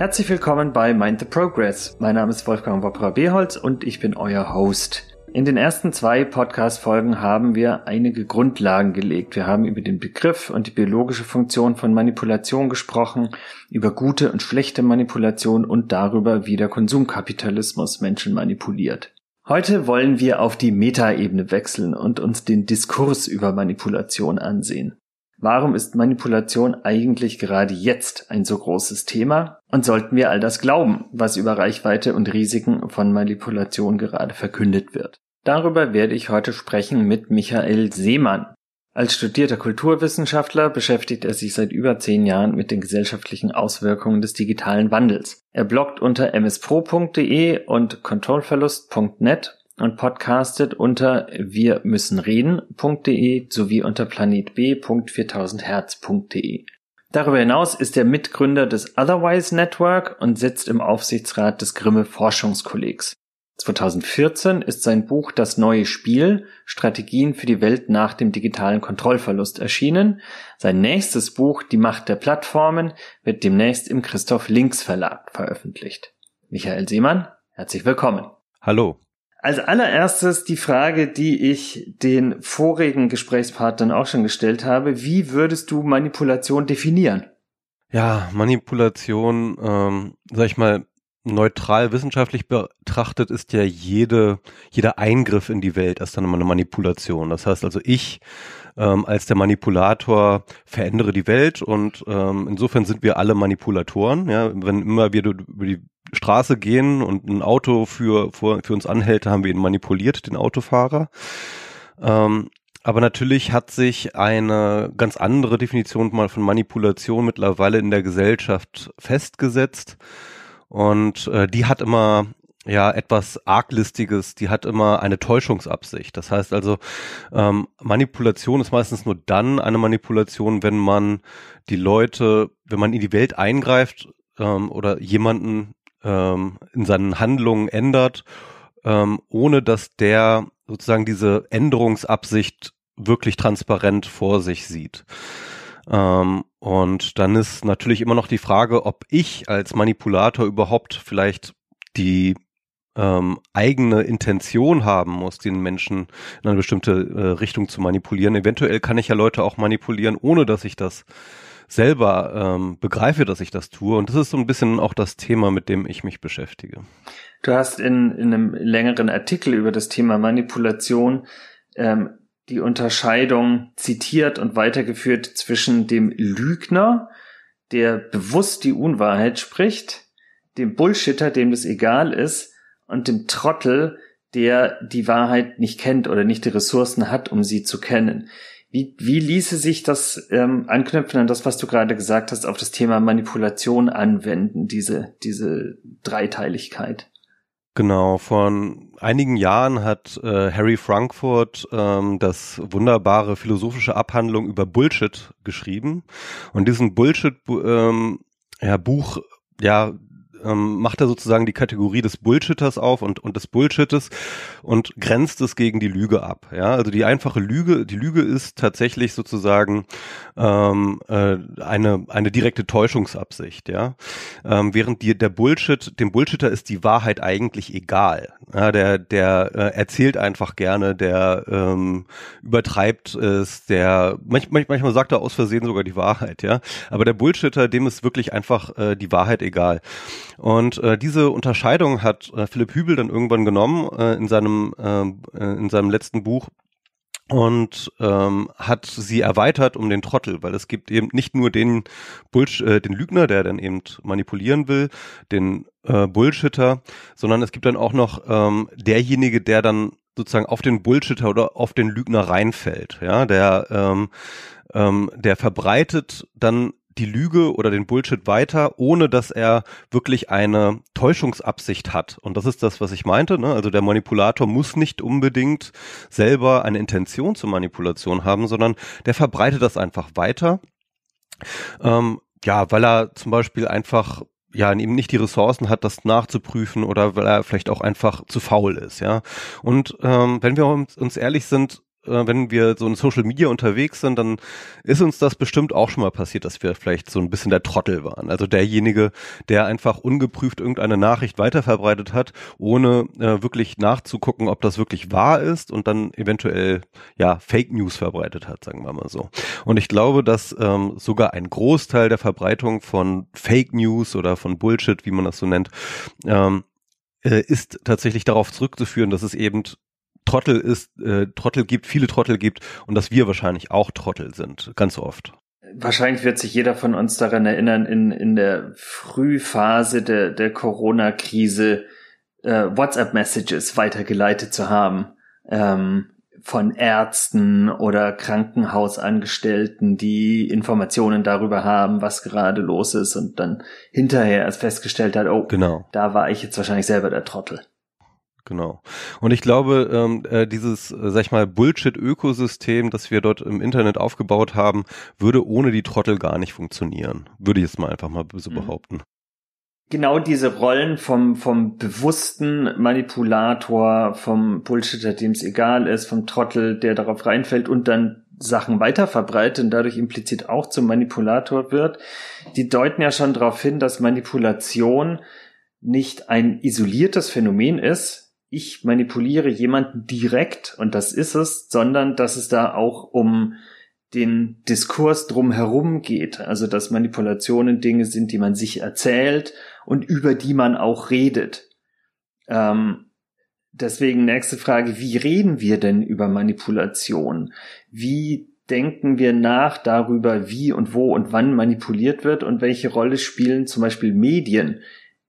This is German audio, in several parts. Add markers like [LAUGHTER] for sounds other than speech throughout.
Herzlich willkommen bei Mind the Progress. Mein Name ist Wolfgang Wopperer Beholz und ich bin euer Host. In den ersten zwei Podcast-Folgen haben wir einige Grundlagen gelegt. Wir haben über den Begriff und die biologische Funktion von Manipulation gesprochen, über gute und schlechte Manipulation und darüber, wie der Konsumkapitalismus Menschen manipuliert. Heute wollen wir auf die Metaebene wechseln und uns den Diskurs über Manipulation ansehen. Warum ist Manipulation eigentlich gerade jetzt ein so großes Thema? Und sollten wir all das glauben, was über Reichweite und Risiken von Manipulation gerade verkündet wird? Darüber werde ich heute sprechen mit Michael Seemann. Als studierter Kulturwissenschaftler beschäftigt er sich seit über zehn Jahren mit den gesellschaftlichen Auswirkungen des digitalen Wandels. Er bloggt unter mspro.de und controlverlust.net und podcastet unter wir müssen reden.de sowie unter planetb.4000herz.de. Darüber hinaus ist er Mitgründer des Otherwise Network und sitzt im Aufsichtsrat des Grimme Forschungskollegs. 2014 ist sein Buch Das neue Spiel Strategien für die Welt nach dem digitalen Kontrollverlust erschienen. Sein nächstes Buch Die Macht der Plattformen wird demnächst im Christoph Links Verlag veröffentlicht. Michael Seemann, herzlich willkommen. Hallo. Als allererstes die Frage, die ich den vorigen Gesprächspartnern auch schon gestellt habe. Wie würdest du Manipulation definieren? Ja, Manipulation, ähm, sag ich mal, neutral wissenschaftlich betrachtet ist ja jede, jeder Eingriff in die Welt erst dann immer eine Manipulation. Das heißt also, ich ähm, als der Manipulator verändere die Welt und ähm, insofern sind wir alle Manipulatoren. Ja, wenn immer wir über die Straße gehen und ein Auto für, für, für uns anhält, haben wir ihn manipuliert, den Autofahrer. Ähm, aber natürlich hat sich eine ganz andere Definition mal von Manipulation mittlerweile in der Gesellschaft festgesetzt. Und äh, die hat immer ja etwas arglistiges, die hat immer eine Täuschungsabsicht. Das heißt also, ähm, Manipulation ist meistens nur dann eine Manipulation, wenn man die Leute, wenn man in die Welt eingreift ähm, oder jemanden ähm, in seinen Handlungen ändert, ähm, ohne dass der sozusagen diese Änderungsabsicht wirklich transparent vor sich sieht. Ähm, und dann ist natürlich immer noch die Frage, ob ich als Manipulator überhaupt vielleicht die ähm, eigene Intention haben muss, den Menschen in eine bestimmte äh, Richtung zu manipulieren. Eventuell kann ich ja Leute auch manipulieren, ohne dass ich das selber ähm, begreife, dass ich das tue. Und das ist so ein bisschen auch das Thema, mit dem ich mich beschäftige. Du hast in, in einem längeren Artikel über das Thema Manipulation ähm, die Unterscheidung zitiert und weitergeführt zwischen dem Lügner, der bewusst die Unwahrheit spricht, dem Bullshitter, dem das egal ist, und dem Trottel, der die Wahrheit nicht kennt oder nicht die Ressourcen hat, um sie zu kennen. Wie, wie ließe sich das ähm, anknüpfen an das, was du gerade gesagt hast, auf das Thema Manipulation anwenden, diese, diese Dreiteiligkeit? Genau, vor einigen Jahren hat äh, Harry Frankfurt ähm, das wunderbare philosophische Abhandlung über Bullshit geschrieben. Und diesen Bullshit ähm, ja, Buch ja, ähm, macht er sozusagen die Kategorie des Bullshitters auf und, und des Bullshittes und grenzt es gegen die Lüge ab. Ja, also die einfache Lüge, die Lüge ist tatsächlich sozusagen ähm, äh, eine, eine direkte Täuschungsabsicht. Ja, ähm, während die, der Bullshit, dem Bullshitter ist die Wahrheit eigentlich egal. Ja, der, der äh, erzählt einfach gerne, der ähm, übertreibt es, der manchmal, manchmal sagt er aus Versehen sogar die Wahrheit. Ja, aber der Bullshitter, dem ist wirklich einfach äh, die Wahrheit egal. Und äh, diese Unterscheidung hat äh, Philipp Hübel dann irgendwann genommen äh, in seinem äh, in seinem letzten Buch und ähm, hat sie erweitert um den Trottel, weil es gibt eben nicht nur den Bullsh äh, den Lügner, der dann eben manipulieren will, den äh, Bullshitter, sondern es gibt dann auch noch ähm, derjenige, der dann sozusagen auf den Bullshitter oder auf den Lügner reinfällt, ja, der ähm, ähm, der verbreitet dann die Lüge oder den Bullshit weiter, ohne dass er wirklich eine Täuschungsabsicht hat. Und das ist das, was ich meinte. Ne? Also der Manipulator muss nicht unbedingt selber eine Intention zur Manipulation haben, sondern der verbreitet das einfach weiter. Ähm, ja, weil er zum Beispiel einfach ja eben nicht die Ressourcen hat, das nachzuprüfen oder weil er vielleicht auch einfach zu faul ist, ja. Und ähm, wenn wir uns, uns ehrlich sind, wenn wir so in Social Media unterwegs sind, dann ist uns das bestimmt auch schon mal passiert, dass wir vielleicht so ein bisschen der Trottel waren. Also derjenige, der einfach ungeprüft irgendeine Nachricht weiterverbreitet hat, ohne äh, wirklich nachzugucken, ob das wirklich wahr ist und dann eventuell ja Fake News verbreitet hat, sagen wir mal so. Und ich glaube, dass ähm, sogar ein Großteil der Verbreitung von Fake News oder von Bullshit, wie man das so nennt, ähm, äh, ist tatsächlich darauf zurückzuführen, dass es eben Trottel ist, äh, Trottel gibt, viele Trottel gibt und dass wir wahrscheinlich auch Trottel sind, ganz oft. Wahrscheinlich wird sich jeder von uns daran erinnern, in, in der Frühphase der, der Corona-Krise äh, WhatsApp-Messages weitergeleitet zu haben. Ähm, von Ärzten oder Krankenhausangestellten, die Informationen darüber haben, was gerade los ist und dann hinterher erst festgestellt hat, oh, genau. da war ich jetzt wahrscheinlich selber der Trottel. Genau. Und ich glaube, ähm, äh, dieses, äh, sag ich mal, Bullshit-Ökosystem, das wir dort im Internet aufgebaut haben, würde ohne die Trottel gar nicht funktionieren. Würde ich jetzt mal einfach mal so mhm. behaupten. Genau diese Rollen vom, vom bewussten Manipulator, vom Bullshitter, dem es egal ist, vom Trottel, der darauf reinfällt und dann Sachen weiterverbreitet und dadurch implizit auch zum Manipulator wird, die deuten ja schon darauf hin, dass Manipulation nicht ein isoliertes Phänomen ist, ich manipuliere jemanden direkt und das ist es, sondern dass es da auch um den Diskurs drumherum geht. Also dass Manipulationen Dinge sind, die man sich erzählt und über die man auch redet. Ähm, deswegen nächste Frage, wie reden wir denn über Manipulation? Wie denken wir nach darüber, wie und wo und wann manipuliert wird und welche Rolle spielen zum Beispiel Medien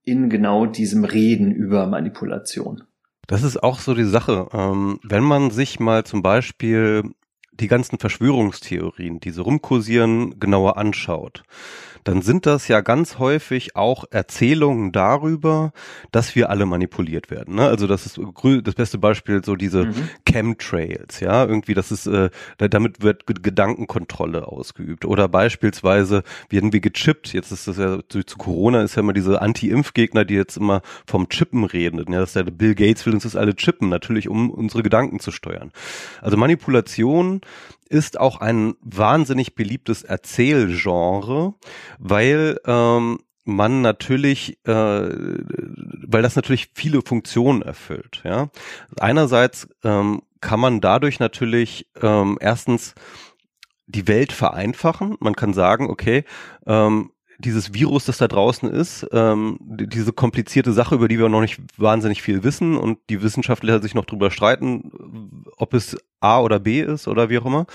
in genau diesem Reden über Manipulation? Das ist auch so die Sache. Ähm, wenn man sich mal zum Beispiel die ganzen Verschwörungstheorien, die so rumkursieren, genauer anschaut, dann sind das ja ganz häufig auch Erzählungen darüber, dass wir alle manipuliert werden. Ne? Also das ist das beste Beispiel so diese mhm. Chemtrails, ja, irgendwie das ist, äh, damit wird Gedankenkontrolle ausgeübt oder beispielsweise werden wir gechippt. Jetzt ist das ja zu, zu Corona ist ja immer diese Anti-Impfgegner, die jetzt immer vom Chippen reden. Ja, dass der Bill Gates will uns das alle chippen, natürlich um unsere Gedanken zu steuern. Also Manipulation ist auch ein wahnsinnig beliebtes Erzählgenre, weil ähm, man natürlich, äh, weil das natürlich viele Funktionen erfüllt. Ja, einerseits ähm, kann man dadurch natürlich ähm, erstens die Welt vereinfachen. Man kann sagen, okay, ähm, dieses Virus, das da draußen ist, ähm, diese komplizierte Sache, über die wir noch nicht wahnsinnig viel wissen und die Wissenschaftler sich noch drüber streiten, ob es A oder B ist oder wie auch immer.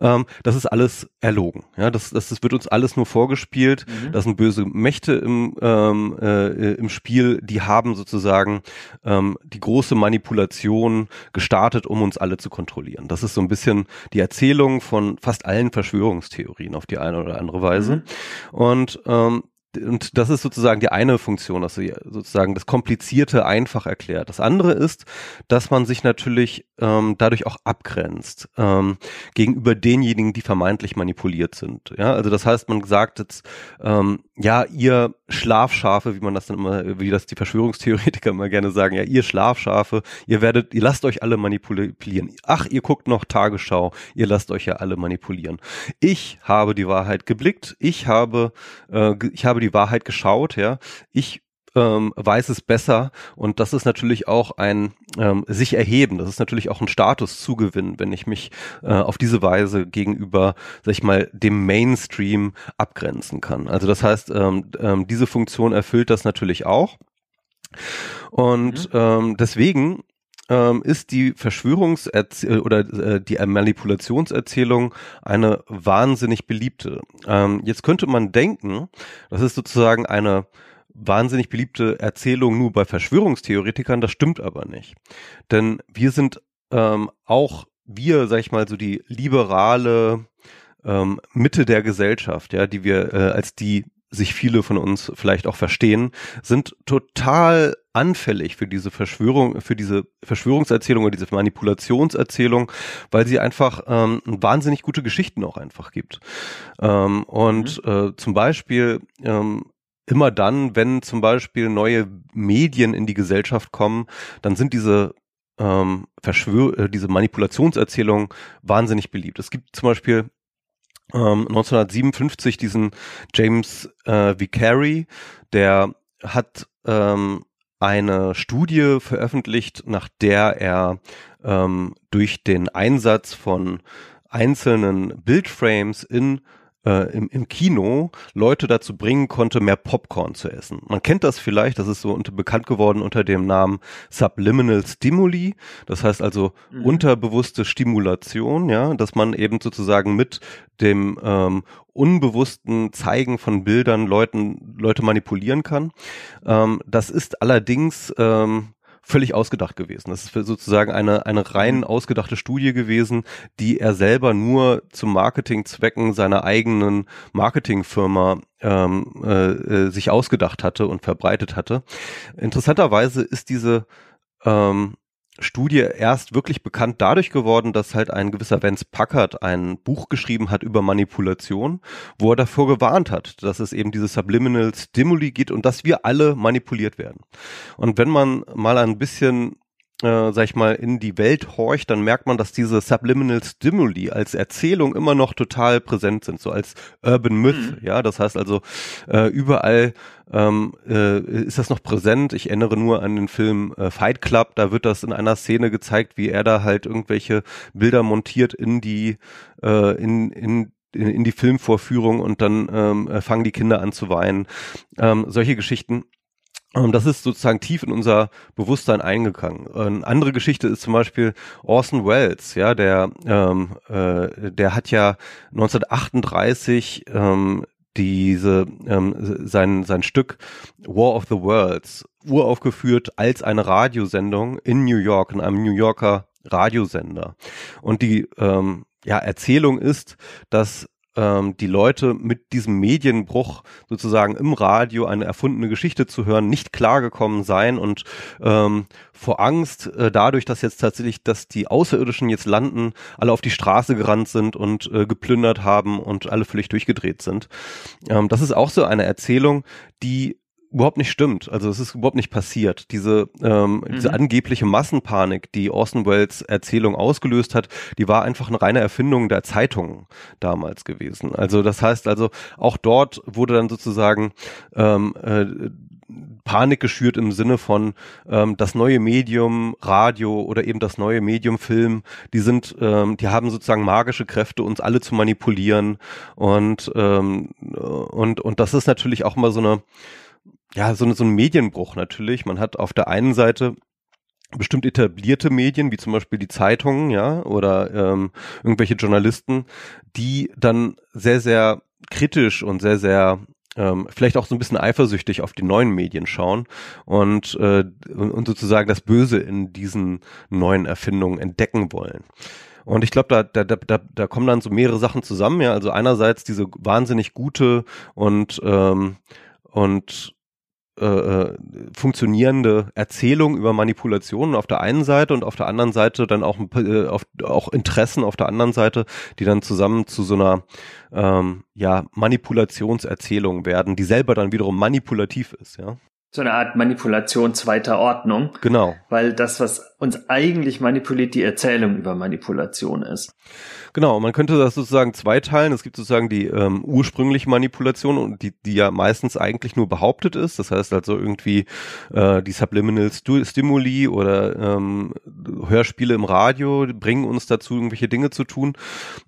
Ähm, das ist alles erlogen. Ja, das, das, das wird uns alles nur vorgespielt. Mhm. Das sind böse Mächte im, ähm, äh, im Spiel, die haben sozusagen ähm, die große Manipulation gestartet, um uns alle zu kontrollieren. Das ist so ein bisschen die Erzählung von fast allen Verschwörungstheorien auf die eine oder andere Weise. Mhm. Und ähm, und das ist sozusagen die eine Funktion, dass sie sozusagen das Komplizierte einfach erklärt. Das andere ist, dass man sich natürlich ähm, dadurch auch abgrenzt ähm, gegenüber denjenigen, die vermeintlich manipuliert sind. Ja, also das heißt, man sagt jetzt, ähm, ja, ihr Schlafschafe, wie man das dann immer, wie das die Verschwörungstheoretiker immer gerne sagen, ja, ihr Schlafschafe, ihr werdet, ihr lasst euch alle manipulieren. Ach, ihr guckt noch Tagesschau, ihr lasst euch ja alle manipulieren. Ich habe die Wahrheit geblickt, ich habe, äh, ich habe die Wahrheit geschaut, ja, ich ähm, weiß es besser und das ist natürlich auch ein ähm, sich erheben, das ist natürlich auch ein Statuszugewinn, wenn ich mich äh, auf diese Weise gegenüber, sag ich mal, dem Mainstream abgrenzen kann. Also das heißt, ähm, ähm, diese Funktion erfüllt das natürlich auch. Und mhm. ähm, deswegen ähm, ist die Verschwörungserzählung oder äh, die Manipulationserzählung eine wahnsinnig beliebte. Ähm, jetzt könnte man denken, das ist sozusagen eine wahnsinnig beliebte Erzählung nur bei Verschwörungstheoretikern, das stimmt aber nicht. Denn wir sind ähm, auch, wir, sag ich mal, so die liberale ähm, Mitte der Gesellschaft, ja, die wir äh, als die sich viele von uns vielleicht auch verstehen, sind total anfällig für diese Verschwörung, für diese Verschwörungserzählung oder diese Manipulationserzählung, weil sie einfach ähm, wahnsinnig gute Geschichten auch einfach gibt. Ähm, und mhm. äh, zum Beispiel ähm, immer dann, wenn zum Beispiel neue Medien in die Gesellschaft kommen, dann sind diese ähm, Verschwör äh, diese Manipulationserzählungen wahnsinnig beliebt. Es gibt zum Beispiel ähm, 1957 diesen James äh, Vicary, der hat ähm, eine Studie veröffentlicht, nach der er ähm, durch den Einsatz von einzelnen Bildframes in äh, im, im Kino Leute dazu bringen konnte, mehr Popcorn zu essen. Man kennt das vielleicht, das ist so unter, bekannt geworden unter dem Namen Subliminal Stimuli. Das heißt also mhm. unterbewusste Stimulation, ja, dass man eben sozusagen mit dem ähm, unbewussten Zeigen von Bildern Leuten Leute manipulieren kann. Ähm, das ist allerdings ähm, völlig ausgedacht gewesen. Das ist sozusagen eine, eine rein mhm. ausgedachte Studie gewesen, die er selber nur zum Marketingzwecken seiner eigenen Marketingfirma ähm, äh, äh, sich ausgedacht hatte und verbreitet hatte. Interessanterweise ist diese ähm, Studie erst wirklich bekannt dadurch geworden, dass halt ein gewisser Vance Packard ein Buch geschrieben hat über Manipulation, wo er davor gewarnt hat, dass es eben diese Subliminal Stimuli gibt und dass wir alle manipuliert werden. Und wenn man mal ein bisschen äh, sag ich mal, in die Welt horcht, dann merkt man, dass diese Subliminal Stimuli als Erzählung immer noch total präsent sind, so als Urban Myth, mhm. ja, das heißt also äh, überall ähm, äh, ist das noch präsent. Ich erinnere nur an den Film äh, Fight Club, da wird das in einer Szene gezeigt, wie er da halt irgendwelche Bilder montiert in die, äh, in, in in die Filmvorführung und dann ähm, äh, fangen die Kinder an zu weinen. Ähm, solche Geschichten das ist sozusagen tief in unser Bewusstsein eingegangen. Eine andere Geschichte ist zum Beispiel Orson Welles, ja, der, ähm, äh, der hat ja 1938 ähm, diese ähm, sein sein Stück War of the Worlds uraufgeführt als eine Radiosendung in New York in einem New Yorker Radiosender und die ähm, ja Erzählung ist, dass ähm, die Leute mit diesem Medienbruch sozusagen im Radio eine erfundene Geschichte zu hören, nicht klargekommen sein und ähm, vor Angst äh, dadurch, dass jetzt tatsächlich, dass die Außerirdischen jetzt landen, alle auf die Straße gerannt sind und äh, geplündert haben und alle völlig durchgedreht sind. Ähm, das ist auch so eine Erzählung, die überhaupt nicht stimmt. Also es ist überhaupt nicht passiert. Diese, ähm, mhm. diese angebliche Massenpanik, die Orson Welles Erzählung ausgelöst hat, die war einfach eine reine Erfindung der Zeitungen damals gewesen. Also das heißt also, auch dort wurde dann sozusagen ähm, äh, Panik geschürt im Sinne von ähm, das neue Medium Radio oder eben das neue Medium Film, die sind, ähm, die haben sozusagen magische Kräfte, uns alle zu manipulieren und ähm, und und das ist natürlich auch immer so eine ja, so, so ein Medienbruch natürlich. Man hat auf der einen Seite bestimmt etablierte Medien, wie zum Beispiel die Zeitungen, ja, oder ähm, irgendwelche Journalisten, die dann sehr, sehr kritisch und sehr, sehr ähm, vielleicht auch so ein bisschen eifersüchtig auf die neuen Medien schauen und, äh, und sozusagen das Böse in diesen neuen Erfindungen entdecken wollen. Und ich glaube, da, da, da, da kommen dann so mehrere Sachen zusammen, ja. Also einerseits diese wahnsinnig gute und ähm, und äh, äh, funktionierende Erzählung über Manipulationen auf der einen Seite und auf der anderen Seite dann auch, äh, auf, auch Interessen auf der anderen Seite, die dann zusammen zu so einer ähm, ja, Manipulationserzählung werden, die selber dann wiederum manipulativ ist, ja so eine Art Manipulation zweiter Ordnung. Genau. Weil das, was uns eigentlich manipuliert, die Erzählung über Manipulation ist. Genau, man könnte das sozusagen zweiteilen. Es gibt sozusagen die ähm, ursprüngliche Manipulation und die, die ja meistens eigentlich nur behauptet ist. Das heißt also irgendwie äh, die Subliminal Stimuli oder ähm, Hörspiele im Radio bringen uns dazu, irgendwelche Dinge zu tun.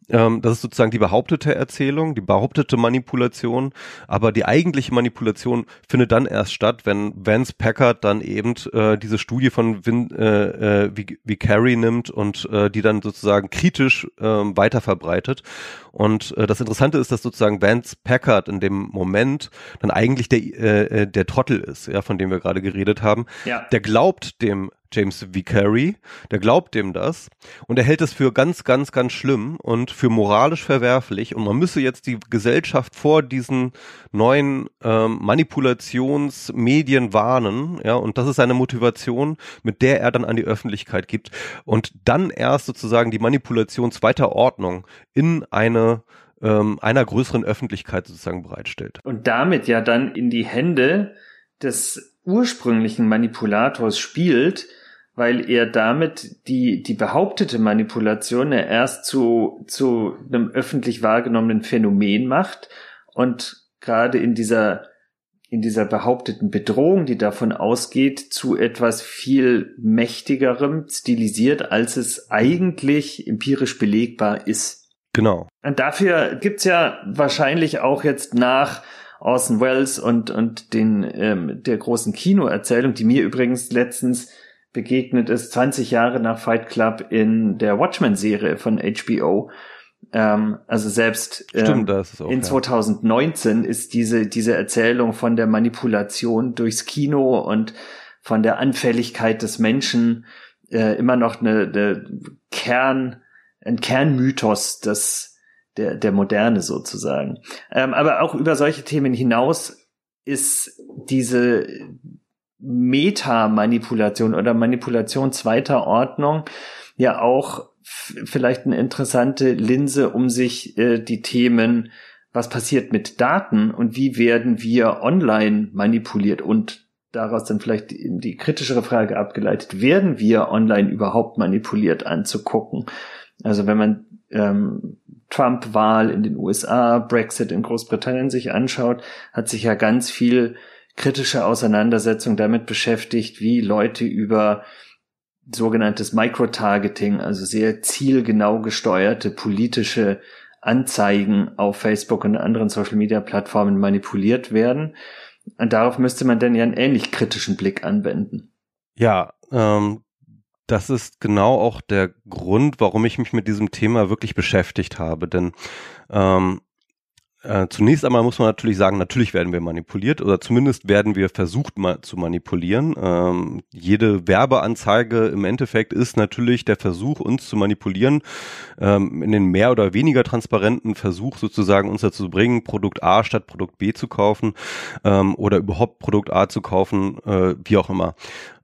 Ähm, das ist sozusagen die behauptete Erzählung, die behauptete Manipulation. Aber die eigentliche Manipulation findet dann erst statt, wenn Vance Packard dann eben äh, diese Studie von Vin, äh, äh, wie, wie Carrie nimmt und äh, die dann sozusagen kritisch äh, weiter verbreitet. Und äh, das Interessante ist, dass sozusagen Vance Packard in dem Moment dann eigentlich der, äh, äh, der Trottel ist, ja, von dem wir gerade geredet haben. Ja. Der glaubt dem James Vicary, der glaubt dem das. Und er hält es für ganz, ganz, ganz schlimm und für moralisch verwerflich. Und man müsse jetzt die Gesellschaft vor diesen neuen ähm, Manipulationsmedien warnen, ja, und das ist seine Motivation, mit der er dann an die Öffentlichkeit gibt. Und dann erst sozusagen die Manipulation zweiter Ordnung in eine ähm, einer größeren Öffentlichkeit sozusagen bereitstellt. Und damit ja dann in die Hände des ursprünglichen Manipulators spielt, weil er damit die, die behauptete Manipulation erst zu, zu einem öffentlich wahrgenommenen Phänomen macht und gerade in dieser, in dieser behaupteten Bedrohung, die davon ausgeht, zu etwas viel mächtigerem stilisiert, als es eigentlich empirisch belegbar ist. Genau. Und dafür gibt's ja wahrscheinlich auch jetzt nach Orson Welles und, und den, ähm, der großen Kinoerzählung, die mir übrigens letztens begegnet ist, 20 Jahre nach Fight Club in der Watchmen-Serie von HBO. Ähm, also selbst ähm, Stimmt, das auch, in 2019 ja. ist diese, diese Erzählung von der Manipulation durchs Kino und von der Anfälligkeit des Menschen äh, immer noch eine, eine Kern, ein Kernmythos des, der, der Moderne sozusagen. Ähm, aber auch über solche Themen hinaus ist diese Meta-Manipulation oder Manipulation zweiter Ordnung ja auch vielleicht eine interessante Linse, um sich äh, die Themen, was passiert mit Daten und wie werden wir online manipuliert und daraus dann vielleicht die, die kritischere Frage abgeleitet, werden wir online überhaupt manipuliert anzugucken? Also wenn man ähm, Trump-Wahl in den USA, Brexit in Großbritannien sich anschaut, hat sich ja ganz viel kritische Auseinandersetzung damit beschäftigt, wie Leute über sogenanntes Microtargeting, also sehr zielgenau gesteuerte politische Anzeigen auf Facebook und anderen Social-Media-Plattformen manipuliert werden. Und darauf müsste man dann ja einen ähnlich kritischen Blick anwenden. Ja, ähm, das ist genau auch der Grund, warum ich mich mit diesem Thema wirklich beschäftigt habe. Denn ähm, äh, zunächst einmal muss man natürlich sagen, natürlich werden wir manipuliert oder zumindest werden wir versucht mal zu manipulieren. Ähm, jede Werbeanzeige im Endeffekt ist natürlich der Versuch, uns zu manipulieren, ähm, in den mehr oder weniger transparenten Versuch sozusagen uns dazu zu bringen, Produkt A statt Produkt B zu kaufen ähm, oder überhaupt Produkt A zu kaufen, äh, wie auch immer.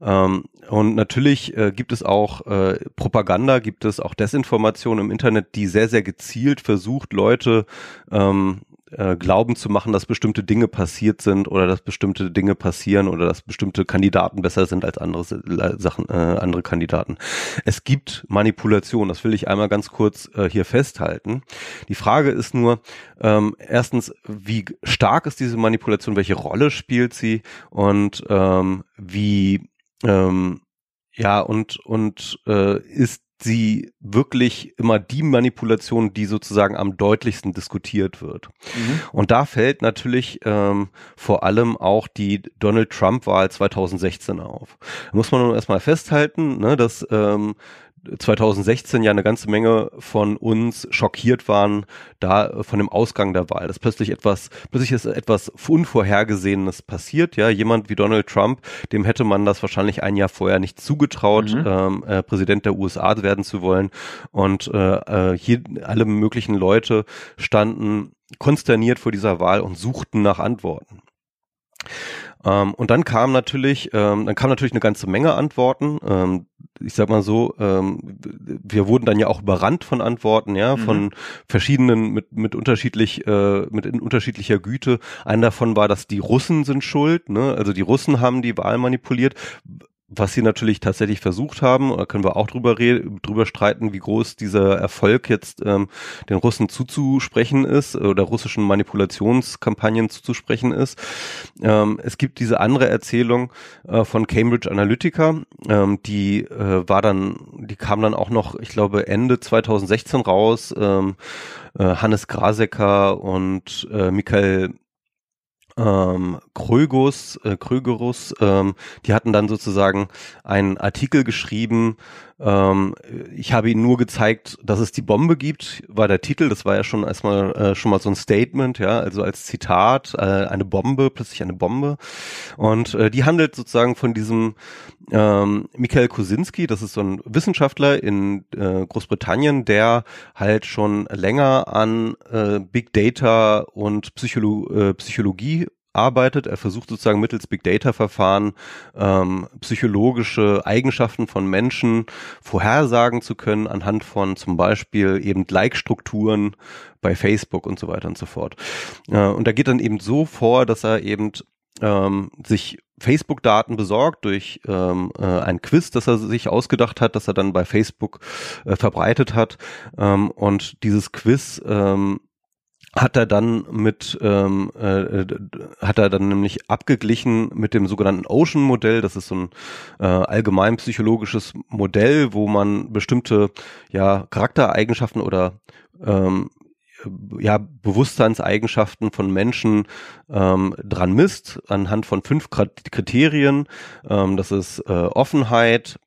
Ähm, und natürlich äh, gibt es auch äh, Propaganda, gibt es auch Desinformation im Internet, die sehr, sehr gezielt versucht, Leute ähm, äh, glauben zu machen, dass bestimmte Dinge passiert sind oder dass bestimmte Dinge passieren oder dass bestimmte Kandidaten besser sind als andere Sachen, äh, andere Kandidaten. Es gibt Manipulation, das will ich einmal ganz kurz äh, hier festhalten. Die Frage ist nur, ähm, erstens, wie stark ist diese Manipulation, welche Rolle spielt sie und ähm, wie ähm, ja und und äh, ist sie wirklich immer die Manipulation, die sozusagen am deutlichsten diskutiert wird. Mhm. Und da fällt natürlich ähm, vor allem auch die Donald Trump-Wahl 2016 auf. Da muss man nun erstmal festhalten, ne, dass ähm, 2016 ja eine ganze Menge von uns schockiert waren, da äh, von dem Ausgang der Wahl, dass plötzlich etwas, plötzlich ist etwas Unvorhergesehenes passiert. Ja, jemand wie Donald Trump, dem hätte man das wahrscheinlich ein Jahr vorher nicht zugetraut, mhm. ähm, äh, Präsident der USA werden zu wollen. Und äh, äh, hier alle möglichen Leute standen konsterniert vor dieser Wahl und suchten nach Antworten. Ähm, und dann kam natürlich, ähm, dann kam natürlich eine ganze Menge Antworten. Ähm, ich sag mal so, ähm, wir wurden dann ja auch überrannt von Antworten, ja, mhm. von verschiedenen mit mit unterschiedlich äh, mit in unterschiedlicher Güte. Einer davon war, dass die Russen sind schuld, ne? Also die Russen haben die Wahl manipuliert was sie natürlich tatsächlich versucht haben, da können wir auch drüber drüber streiten, wie groß dieser Erfolg jetzt ähm, den Russen zuzusprechen ist oder russischen Manipulationskampagnen zuzusprechen ist. Ähm, es gibt diese andere Erzählung äh, von Cambridge Analytica, ähm, die äh, war dann, die kam dann auch noch, ich glaube Ende 2016 raus. Ähm, äh, Hannes Grasecker und äh, Michael ähm, Krögus, äh, Krögerus, ähm, die hatten dann sozusagen einen Artikel geschrieben, ähm, ich habe ihnen nur gezeigt, dass es die Bombe gibt, war der Titel. Das war ja schon erstmal äh, schon mal so ein Statement, ja, also als Zitat äh, eine Bombe, plötzlich eine Bombe. Und äh, die handelt sozusagen von diesem ähm, Michael Kosinski, das ist so ein Wissenschaftler in äh, Großbritannien, der halt schon länger an äh, Big Data und Psycholo äh, Psychologie arbeitet. Er versucht sozusagen mittels Big Data Verfahren ähm, psychologische Eigenschaften von Menschen vorhersagen zu können anhand von zum Beispiel eben Like-Strukturen bei Facebook und so weiter und so fort. Äh, und da geht dann eben so vor, dass er eben ähm, sich Facebook-Daten besorgt durch ähm, äh, ein Quiz, das er sich ausgedacht hat, das er dann bei Facebook äh, verbreitet hat. Ähm, und dieses Quiz ähm, hat er dann mit ähm, äh, hat er dann nämlich abgeglichen mit dem sogenannten Ocean Modell das ist so ein äh, allgemein psychologisches Modell wo man bestimmte ja Charaktereigenschaften oder ähm, ja Bewusstseinseigenschaften von Menschen ähm, dran misst anhand von fünf Kriterien. Ähm, das ist äh, Offenheit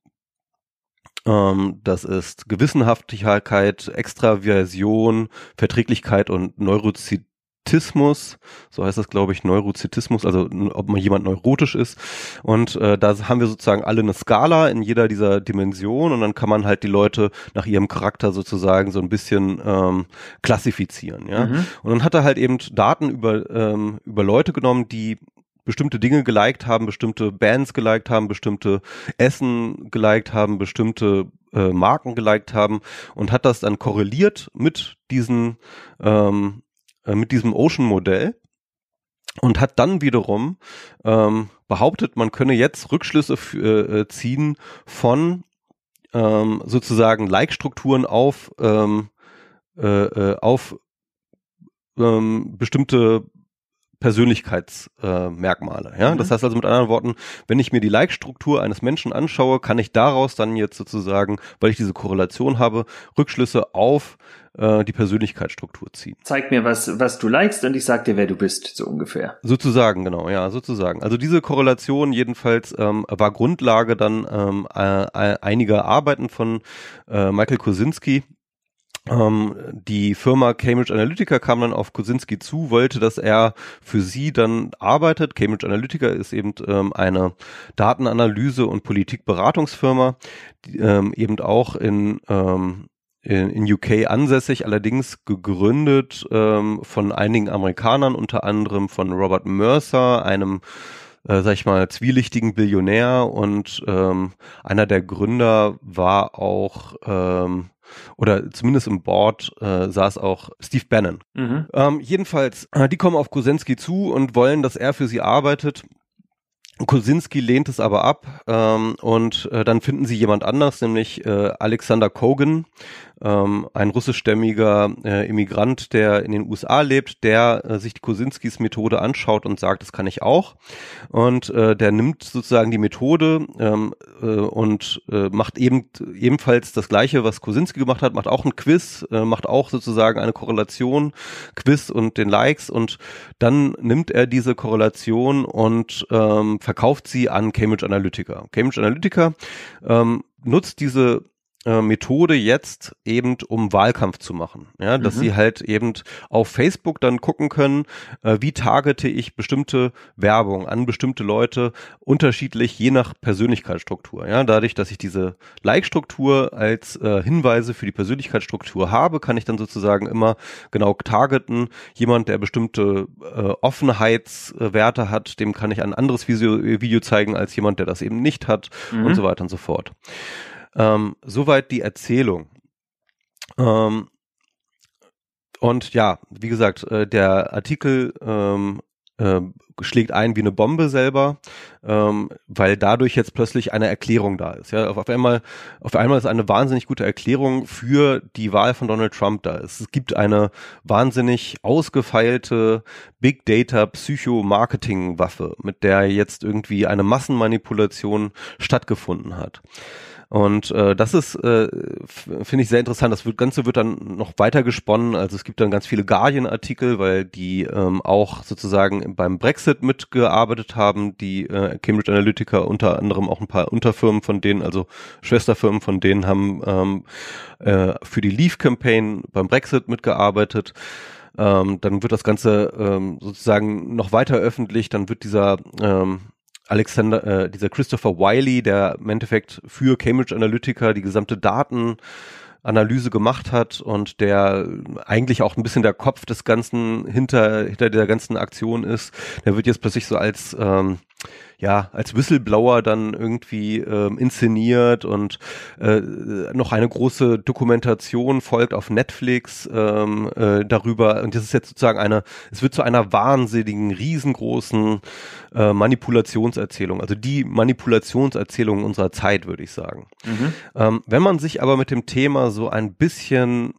ähm, das ist Gewissenhaftigkeit, Extraversion, Verträglichkeit und Neurozitismus, so heißt das, glaube ich, Neurozitismus, also ob man jemand neurotisch ist. Und äh, da haben wir sozusagen alle eine Skala in jeder dieser Dimensionen und dann kann man halt die Leute nach ihrem Charakter sozusagen so ein bisschen ähm, klassifizieren. Ja? Mhm. Und dann hat er halt eben Daten über, ähm, über Leute genommen, die bestimmte Dinge geliked haben, bestimmte Bands geliked haben, bestimmte Essen geliked haben, bestimmte äh, Marken geliked haben und hat das dann korreliert mit diesen ähm, äh, mit diesem Ocean Modell und hat dann wiederum ähm, behauptet, man könne jetzt Rückschlüsse äh, äh, ziehen von ähm, sozusagen Like-Strukturen auf ähm, äh, äh, auf ähm, bestimmte Persönlichkeitsmerkmale. Äh, ja? Mhm. Das heißt also mit anderen Worten, wenn ich mir die Like-Struktur eines Menschen anschaue, kann ich daraus dann jetzt sozusagen, weil ich diese Korrelation habe, Rückschlüsse auf äh, die Persönlichkeitsstruktur ziehen. Zeig mir, was, was du likest und ich sag dir, wer du bist, so ungefähr. Sozusagen, genau, ja, sozusagen. Also diese Korrelation jedenfalls ähm, war Grundlage dann ähm, äh, einiger Arbeiten von äh, Michael Kosinski, ähm, die Firma Cambridge Analytica kam dann auf Kosinski zu, wollte, dass er für sie dann arbeitet. Cambridge Analytica ist eben ähm, eine Datenanalyse- und Politikberatungsfirma, die, ähm, eben auch in, ähm, in, in UK ansässig, allerdings gegründet ähm, von einigen Amerikanern, unter anderem von Robert Mercer, einem äh, sag ich mal, zwielichtigen Billionär und ähm, einer der Gründer war auch ähm, oder zumindest im Board äh, saß auch Steve Bannon. Mhm. Ähm, jedenfalls, äh, die kommen auf Kosensky zu und wollen, dass er für sie arbeitet. Kosinski lehnt es aber ab ähm, und äh, dann finden sie jemand anders, nämlich äh, Alexander Kogan, ähm, ein russischstämmiger äh, Immigrant, der in den USA lebt, der äh, sich Kosinskis Methode anschaut und sagt, das kann ich auch. Und äh, der nimmt sozusagen die Methode ähm, äh, und äh, macht eben ebenfalls das Gleiche, was Kosinski gemacht hat, macht auch ein Quiz, äh, macht auch sozusagen eine Korrelation, Quiz und den Likes und dann nimmt er diese Korrelation und ähm, verkauft sie an Cambridge Analytica. Cambridge Analytica ähm, nutzt diese äh, Methode jetzt eben, um Wahlkampf zu machen. Ja, dass mhm. sie halt eben auf Facebook dann gucken können, äh, wie targete ich bestimmte Werbung an bestimmte Leute unterschiedlich je nach Persönlichkeitsstruktur. Ja, dadurch, dass ich diese Like-Struktur als äh, Hinweise für die Persönlichkeitsstruktur habe, kann ich dann sozusagen immer genau targeten. Jemand, der bestimmte äh, Offenheitswerte hat, dem kann ich ein anderes Video, Video zeigen als jemand, der das eben nicht hat mhm. und so weiter und so fort. Ähm, soweit die Erzählung. Ähm, und ja, wie gesagt, äh, der Artikel ähm, äh, schlägt ein wie eine Bombe selber, ähm, weil dadurch jetzt plötzlich eine Erklärung da ist. Ja, auf, auf einmal, auf einmal ist eine wahnsinnig gute Erklärung für die Wahl von Donald Trump da. Es, gibt eine wahnsinnig ausgefeilte Big Data Psycho-Marketing Waffe, mit der jetzt irgendwie eine Massenmanipulation stattgefunden hat. Und äh, das ist, äh, finde ich, sehr interessant. Das Ganze wird dann noch weiter gesponnen. Also es gibt dann ganz viele Guardian-Artikel, weil die ähm, auch sozusagen beim Brexit mitgearbeitet haben, die äh, Cambridge Analytica unter anderem auch ein paar Unterfirmen von denen, also Schwesterfirmen von denen haben ähm, äh, für die Leave-Campaign beim Brexit mitgearbeitet. Ähm, dann wird das Ganze ähm, sozusagen noch weiter öffentlich, dann wird dieser ähm, Alexander, äh, dieser Christopher Wiley, der im Endeffekt für Cambridge Analytica die gesamte Datenanalyse gemacht hat und der eigentlich auch ein bisschen der Kopf des ganzen hinter hinter der ganzen Aktion ist, der wird jetzt plötzlich so als ähm, ja, als Whistleblower dann irgendwie ähm, inszeniert und äh, noch eine große Dokumentation folgt auf Netflix ähm, äh, darüber. Und das ist jetzt sozusagen eine, es wird zu einer wahnsinnigen, riesengroßen äh, Manipulationserzählung, also die Manipulationserzählung unserer Zeit, würde ich sagen. Mhm. Ähm, wenn man sich aber mit dem Thema so ein bisschen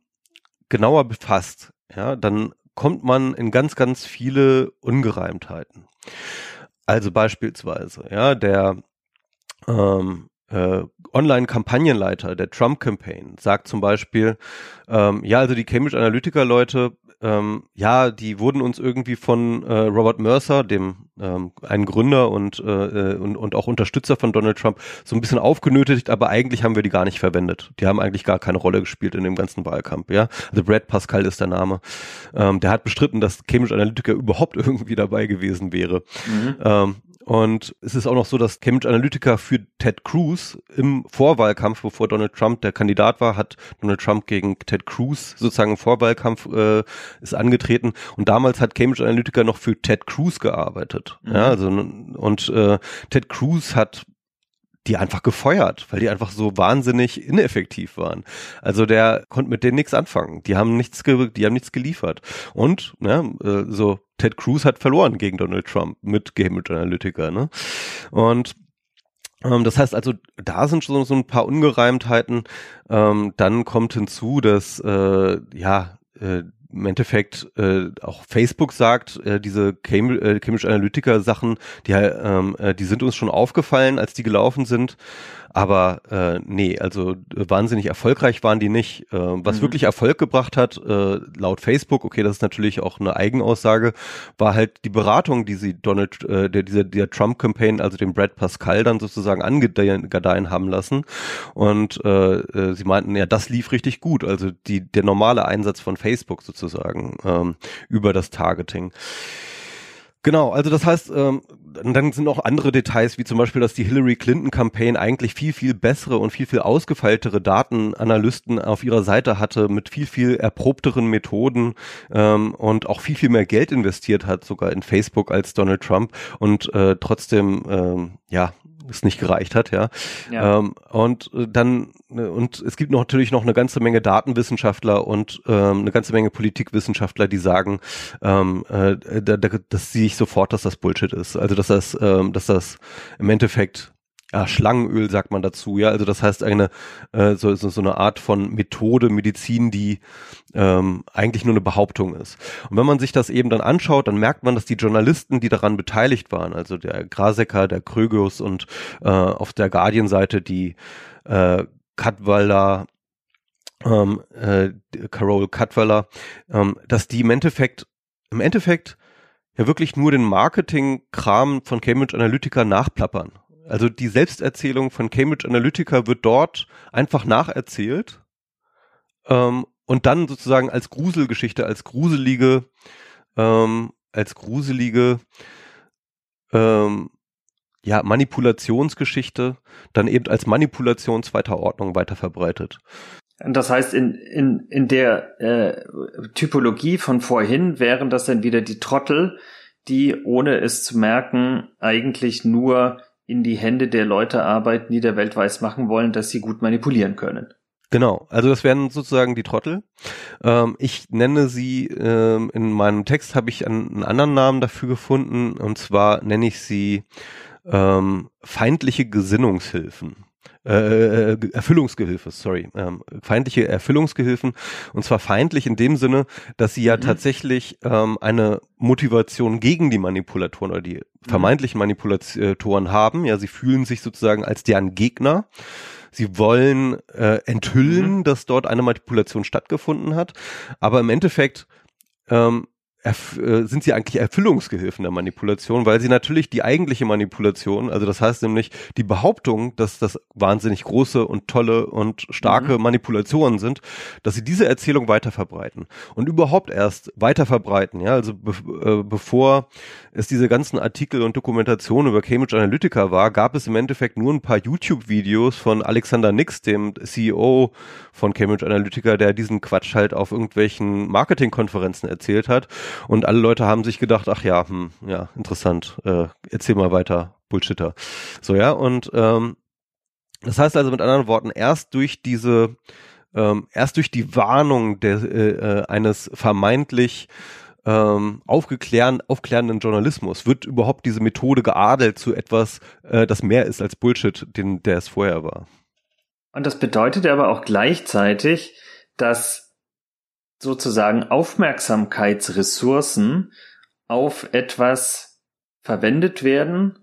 genauer befasst, ja, dann kommt man in ganz, ganz viele Ungereimtheiten. Also beispielsweise, ja, der ähm, äh, Online-Kampagnenleiter der Trump-Campaign sagt zum Beispiel, ähm, ja, also die Cambridge Analytica-Leute ähm, ja, die wurden uns irgendwie von äh, Robert Mercer, dem ähm, einen Gründer und, äh, und, und auch Unterstützer von Donald Trump, so ein bisschen aufgenötigt, aber eigentlich haben wir die gar nicht verwendet. Die haben eigentlich gar keine Rolle gespielt in dem ganzen Wahlkampf, ja. Also Brad Pascal ist der Name. Ähm, der hat bestritten, dass Cambridge Analytica überhaupt [LAUGHS] irgendwie dabei gewesen wäre. Mhm. Ähm, und es ist auch noch so, dass Cambridge Analytica für Ted Cruz im Vorwahlkampf, bevor Donald Trump der Kandidat war, hat Donald Trump gegen Ted Cruz sozusagen im Vorwahlkampf äh, ist angetreten. Und damals hat Cambridge Analytica noch für Ted Cruz gearbeitet. Mhm. Ja, also und äh, Ted Cruz hat die einfach gefeuert, weil die einfach so wahnsinnig ineffektiv waren. Also der konnte mit denen nichts anfangen. Die haben nichts, die haben nichts geliefert. Und ne, äh, so Ted Cruz hat verloren gegen Donald Trump mit Cambridge Analytica. Ne? Und ähm, das heißt also, da sind schon so ein paar Ungereimtheiten. Ähm, dann kommt hinzu, dass äh, ja äh, im Endeffekt äh, auch Facebook sagt, äh, diese äh, Cambridge Analytica Sachen, die, ähm, äh, die sind uns schon aufgefallen, als die gelaufen sind. Aber äh, nee, also wahnsinnig erfolgreich waren die nicht. Äh, was mhm. wirklich Erfolg gebracht hat, äh, laut Facebook, okay, das ist natürlich auch eine Eigenaussage, war halt die Beratung, die sie Donald, äh, der, dieser, der Trump-Campaign, also dem Brad Pascal dann sozusagen angedeihen haben lassen. Und äh, äh, sie meinten, ja, das lief richtig gut. Also die, der normale Einsatz von Facebook sozusagen ähm, über das Targeting. Genau, also das heißt, ähm, dann sind auch andere Details, wie zum Beispiel, dass die Hillary Clinton Campaign eigentlich viel, viel bessere und viel, viel ausgefeiltere Datenanalysten auf ihrer Seite hatte, mit viel, viel erprobteren Methoden ähm, und auch viel, viel mehr Geld investiert hat, sogar in Facebook als Donald Trump. Und äh, trotzdem, ähm, ja, es nicht gereicht hat, ja. ja. Ähm, und äh, dann äh, und es gibt noch, natürlich noch eine ganze Menge Datenwissenschaftler und ähm, eine ganze Menge Politikwissenschaftler, die sagen, ähm, äh, da, da, das sehe ich sofort, dass das Bullshit ist. Also dass das, ähm, dass das im Endeffekt ja, Schlangenöl sagt man dazu, ja, also das heißt eine äh, so, so, so eine Art von Methode, Medizin, die ähm, eigentlich nur eine Behauptung ist. Und wenn man sich das eben dann anschaut, dann merkt man, dass die Journalisten, die daran beteiligt waren, also der Grasecker, der Krögius und äh, auf der Guardian-Seite die äh, Cadwaller, ähm, äh, Carol Cadwaller, ähm, dass die im Endeffekt im Endeffekt ja wirklich nur den Marketing-Kram von Cambridge Analytica nachplappern Also die Selbsterzählung von Cambridge Analytica wird dort einfach nacherzählt ähm, und dann sozusagen als Gruselgeschichte, als gruselige, ähm, als gruselige ähm, ja, Manipulationsgeschichte dann eben als Manipulation zweiter Ordnung weiter. Das heißt, in, in, in der äh, Typologie von vorhin wären das dann wieder die Trottel, die, ohne es zu merken, eigentlich nur in die Hände der Leute arbeiten, die der Welt weiß machen wollen, dass sie gut manipulieren können. Genau, also das wären sozusagen die Trottel. Ähm, ich nenne sie, ähm, in meinem Text habe ich einen, einen, anderen Namen dafür gefunden, und zwar nenne ich sie ähm, feindliche Gesinnungshilfen. Äh, äh, Erfüllungsgehilfe, sorry, ähm, feindliche Erfüllungsgehilfen und zwar feindlich in dem Sinne, dass sie ja mhm. tatsächlich ähm, eine Motivation gegen die Manipulatoren oder die mhm. vermeintlichen Manipulatoren haben. Ja, sie fühlen sich sozusagen als deren Gegner. Sie wollen äh, enthüllen, mhm. dass dort eine Manipulation stattgefunden hat, aber im Endeffekt ähm, erf äh, sind sie eigentlich Erfüllungsgehilfen der Manipulation, weil sie natürlich die eigentliche Manipulation, also das heißt nämlich die Behauptung, dass das wahnsinnig große und tolle und starke mhm. Manipulationen sind, dass sie diese Erzählung weiter verbreiten und überhaupt erst weiter verbreiten, ja, also be äh, bevor es diese ganzen Artikel und Dokumentationen über Cambridge Analytica war, gab es im Endeffekt nur ein paar YouTube-Videos von Alexander Nix, dem CEO von Cambridge Analytica, der diesen Quatsch halt auf irgendwelchen Marketingkonferenzen erzählt hat und alle Leute haben sich gedacht, ach ja, hm, ja, interessant, äh, erzähl mal weiter, Bullshitter. So, ja, und ähm, das heißt also mit anderen Worten, erst durch diese, ähm, erst durch die Warnung der, äh, äh eines vermeintlich ähm, aufgeklären, aufklärenden Journalismus wird überhaupt diese Methode geadelt zu etwas, äh, das mehr ist als Bullshit, den, der es vorher war. Und das bedeutet aber auch gleichzeitig, dass sozusagen Aufmerksamkeitsressourcen auf etwas verwendet werden,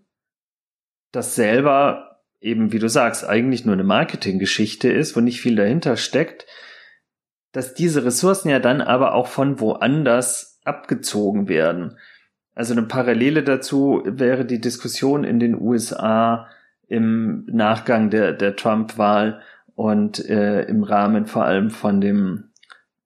das selber eben, wie du sagst, eigentlich nur eine Marketinggeschichte ist, wo nicht viel dahinter steckt, dass diese Ressourcen ja dann aber auch von woanders abgezogen werden. Also eine Parallele dazu wäre die Diskussion in den USA im Nachgang der, der Trump-Wahl und äh, im Rahmen vor allem von dem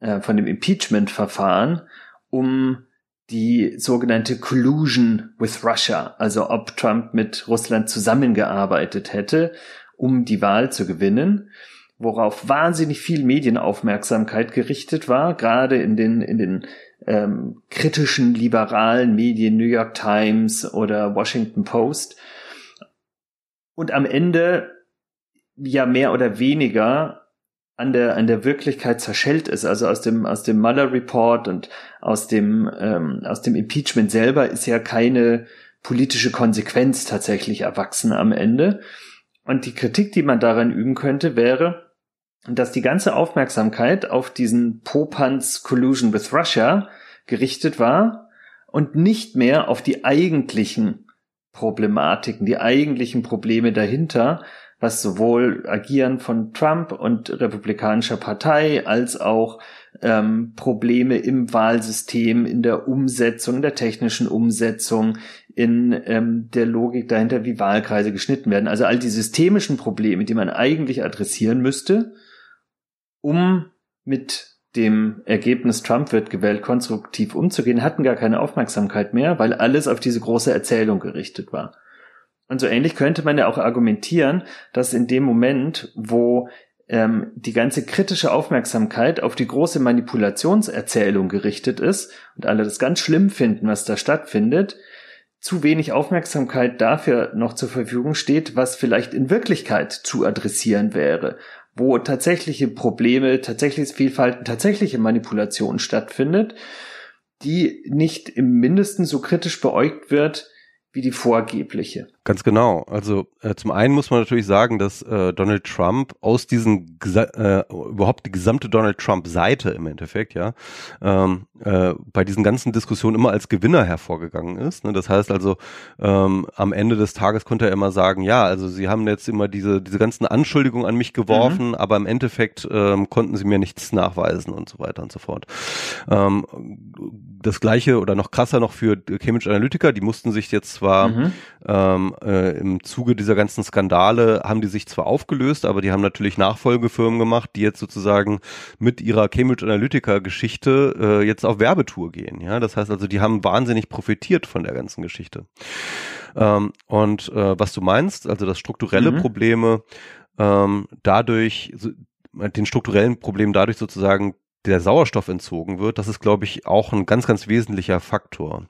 äh, von dem Impeachment-Verfahren um die sogenannte Collusion with Russia, also ob Trump mit Russland zusammengearbeitet hätte, um die Wahl zu gewinnen, worauf wahnsinnig viel Medienaufmerksamkeit gerichtet war, gerade in den in den ähm, kritischen liberalen Medien, New York Times oder Washington Post. Und am Ende ja mehr oder weniger an der an der Wirklichkeit zerschellt ist. Also aus dem aus dem Mueller Report und aus dem ähm, aus dem Impeachment selber ist ja keine politische Konsequenz tatsächlich erwachsen am Ende. Und die Kritik, die man daran üben könnte, wäre, dass die ganze Aufmerksamkeit auf diesen Popanz Collusion with Russia gerichtet war und nicht mehr auf die eigentlichen Problematiken, die eigentlichen Probleme dahinter, was sowohl Agieren von Trump und republikanischer Partei als auch ähm, Probleme im Wahlsystem, in der Umsetzung, in der technischen Umsetzung, in ähm, der Logik dahinter, wie Wahlkreise geschnitten werden. Also all die systemischen Probleme, die man eigentlich adressieren müsste, um mit dem Ergebnis Trump wird gewählt konstruktiv umzugehen, hatten gar keine Aufmerksamkeit mehr, weil alles auf diese große Erzählung gerichtet war. Und so ähnlich könnte man ja auch argumentieren, dass in dem Moment, wo ähm, die ganze kritische Aufmerksamkeit auf die große Manipulationserzählung gerichtet ist und alle das ganz schlimm finden, was da stattfindet, zu wenig Aufmerksamkeit dafür noch zur Verfügung steht, was vielleicht in Wirklichkeit zu adressieren wäre, wo tatsächliche Probleme, tatsächliches Vielfalt, tatsächliche Manipulation stattfindet, die nicht im Mindesten so kritisch beäugt wird wie die vorgebliche. Ganz genau. Also äh, zum einen muss man natürlich sagen, dass äh, Donald Trump aus diesen äh, überhaupt die gesamte Donald Trump Seite im Endeffekt ja ähm, äh, bei diesen ganzen Diskussionen immer als Gewinner hervorgegangen ist. Ne? Das heißt also ähm, am Ende des Tages konnte er immer sagen, ja, also sie haben jetzt immer diese diese ganzen Anschuldigungen an mich geworfen, mhm. aber im Endeffekt ähm, konnten sie mir nichts nachweisen und so weiter und so fort. Ähm, das gleiche oder noch krasser noch für Cambridge Analytica, die mussten sich jetzt zwar mhm. ähm, äh, im Zuge dieser ganzen Skandale haben die sich zwar aufgelöst, aber die haben natürlich Nachfolgefirmen gemacht, die jetzt sozusagen mit ihrer Cambridge Analytica Geschichte äh, jetzt auf Werbetour gehen. Ja, das heißt also, die haben wahnsinnig profitiert von der ganzen Geschichte. Ähm, und äh, was du meinst, also dass strukturelle mhm. Probleme ähm, dadurch den strukturellen Problemen dadurch sozusagen der Sauerstoff entzogen wird, das ist, glaube ich, auch ein ganz, ganz wesentlicher Faktor.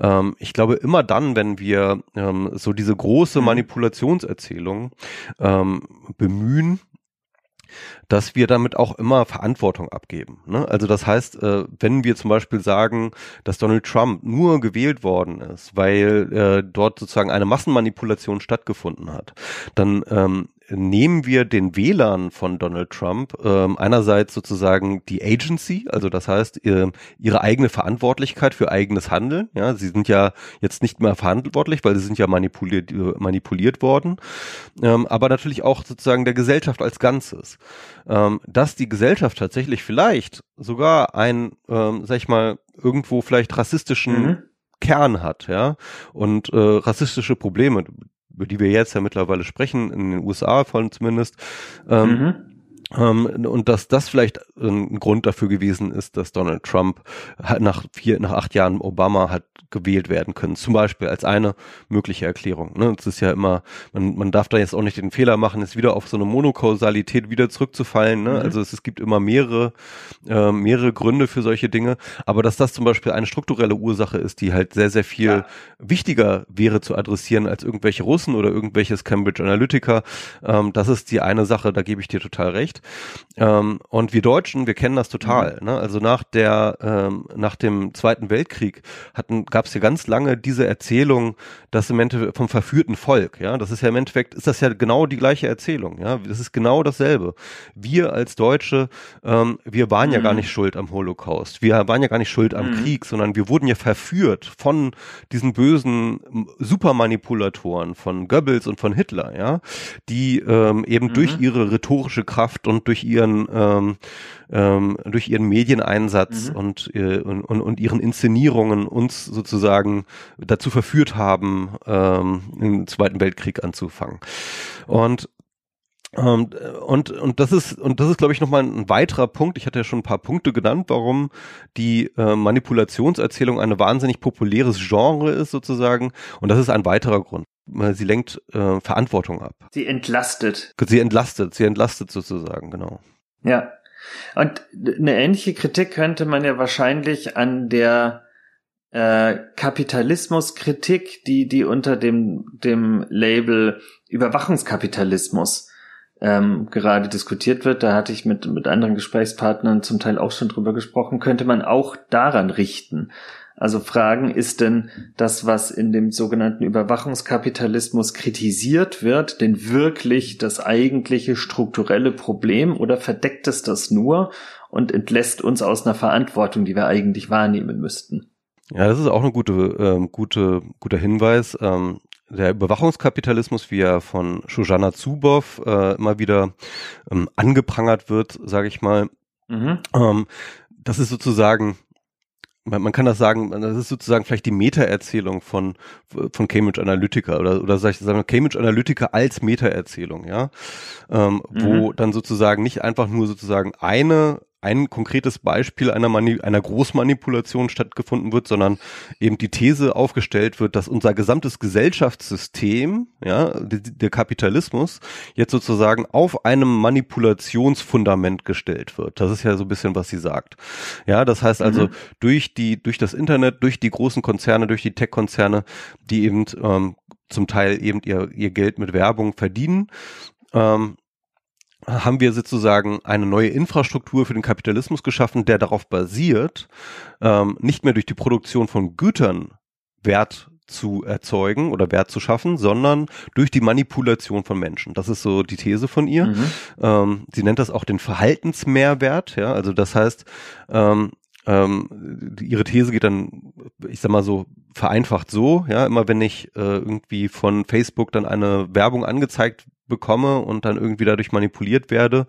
Ähm, ich glaube, immer dann, wenn wir ähm, so diese große mhm. Manipulationserzählung ähm, bemühen, dass wir damit auch immer Verantwortung abgeben. Ne? Also das heißt, äh, wenn wir zum Beispiel sagen, dass Donald Trump nur gewählt worden ist, weil äh, dort sozusagen eine Massenmanipulation stattgefunden hat, dann ähm, nehmen wir den Wählern von Donald Trump ähm, einerseits sozusagen die Agency, also das heißt äh, ihre eigene Verantwortlichkeit für eigenes Handeln. Ja, sie sind ja jetzt nicht mehr verantwortlich, weil sie sind ja manipuliert, manipuliert worden. Ähm, aber natürlich auch sozusagen der Gesellschaft als Ganzes, ähm, dass die Gesellschaft tatsächlich vielleicht sogar ein, ähm, sag ich mal, irgendwo vielleicht rassistischen mhm. Kern hat, ja, und äh, rassistische Probleme über die wir jetzt ja mittlerweile sprechen, in den USA von zumindest. Ähm, mhm. Ähm, und dass das vielleicht ein Grund dafür gewesen ist, dass Donald Trump nach vier, nach acht Jahren Obama hat gewählt werden können. Zum Beispiel als eine mögliche Erklärung. Ne? Es ist ja immer, man, man darf da jetzt auch nicht den Fehler machen, jetzt wieder auf so eine Monokausalität wieder zurückzufallen. Ne? Mhm. Also es, es gibt immer mehrere, äh, mehrere Gründe für solche Dinge. Aber dass das zum Beispiel eine strukturelle Ursache ist, die halt sehr, sehr viel ja. wichtiger wäre zu adressieren als irgendwelche Russen oder irgendwelches Cambridge Analytica, ähm, das ist die eine Sache, da gebe ich dir total recht. Ähm, und wir Deutschen, wir kennen das total. Mhm. Ne? Also nach der, ähm, nach dem Zweiten Weltkrieg hatten, gab es ja ganz lange diese Erzählung, dass im Endeffekt vom verführten Volk, ja, das ist ja im Endeffekt, ist das ja genau die gleiche Erzählung, ja, das ist genau dasselbe. Wir als Deutsche, ähm, wir waren mhm. ja gar mhm. nicht schuld am Holocaust, wir waren ja gar nicht schuld am mhm. Krieg, sondern wir wurden ja verführt von diesen bösen Supermanipulatoren, von Goebbels und von Hitler, ja, die ähm, eben mhm. durch ihre rhetorische Kraft und durch ihren ähm, ähm, durch ihren Medieneinsatz mhm. und, äh, und, und ihren Inszenierungen uns sozusagen dazu verführt haben, ähm, den Zweiten Weltkrieg anzufangen. Und ähm, und und das ist und das ist glaube ich nochmal ein weiterer Punkt. Ich hatte ja schon ein paar Punkte genannt, warum die äh, Manipulationserzählung ein wahnsinnig populäres Genre ist sozusagen. Und das ist ein weiterer Grund. Sie lenkt äh, Verantwortung ab. Sie entlastet. Sie entlastet, sie entlastet sozusagen, genau. Ja, und eine ähnliche Kritik könnte man ja wahrscheinlich an der äh, Kapitalismuskritik, die die unter dem dem Label Überwachungskapitalismus ähm, gerade diskutiert wird, da hatte ich mit mit anderen Gesprächspartnern zum Teil auch schon drüber gesprochen, könnte man auch daran richten. Also fragen, ist denn das, was in dem sogenannten Überwachungskapitalismus kritisiert wird, denn wirklich das eigentliche strukturelle Problem oder verdeckt es das nur und entlässt uns aus einer Verantwortung, die wir eigentlich wahrnehmen müssten? Ja, das ist auch ein gute, ähm, gute, guter Hinweis. Ähm, der Überwachungskapitalismus, wie er von Shoshana Zuboff äh, immer wieder ähm, angeprangert wird, sage ich mal, mhm. ähm, das ist sozusagen man, man kann das sagen, das ist sozusagen vielleicht die Meta-Erzählung von, von Cambridge Analytica oder, oder sag ich sagen, Cambridge Analytica als Meta-Erzählung, ja, ähm, mhm. wo dann sozusagen nicht einfach nur sozusagen eine ein konkretes Beispiel einer, Mani einer Großmanipulation stattgefunden wird, sondern eben die These aufgestellt wird, dass unser gesamtes Gesellschaftssystem, ja, der Kapitalismus, jetzt sozusagen auf einem Manipulationsfundament gestellt wird. Das ist ja so ein bisschen, was sie sagt. Ja, das heißt also, mhm. durch die, durch das Internet, durch die großen Konzerne, durch die Tech-Konzerne, die eben ähm, zum Teil eben ihr, ihr Geld mit Werbung verdienen, ähm, haben wir sozusagen eine neue Infrastruktur für den Kapitalismus geschaffen, der darauf basiert, ähm, nicht mehr durch die Produktion von Gütern Wert zu erzeugen oder Wert zu schaffen, sondern durch die Manipulation von Menschen. Das ist so die These von ihr. Mhm. Ähm, sie nennt das auch den Verhaltensmehrwert. Ja, also das heißt, ähm, ähm, ihre These geht dann, ich sag mal so vereinfacht so, ja, immer wenn ich äh, irgendwie von Facebook dann eine Werbung angezeigt bekomme und dann irgendwie dadurch manipuliert werde,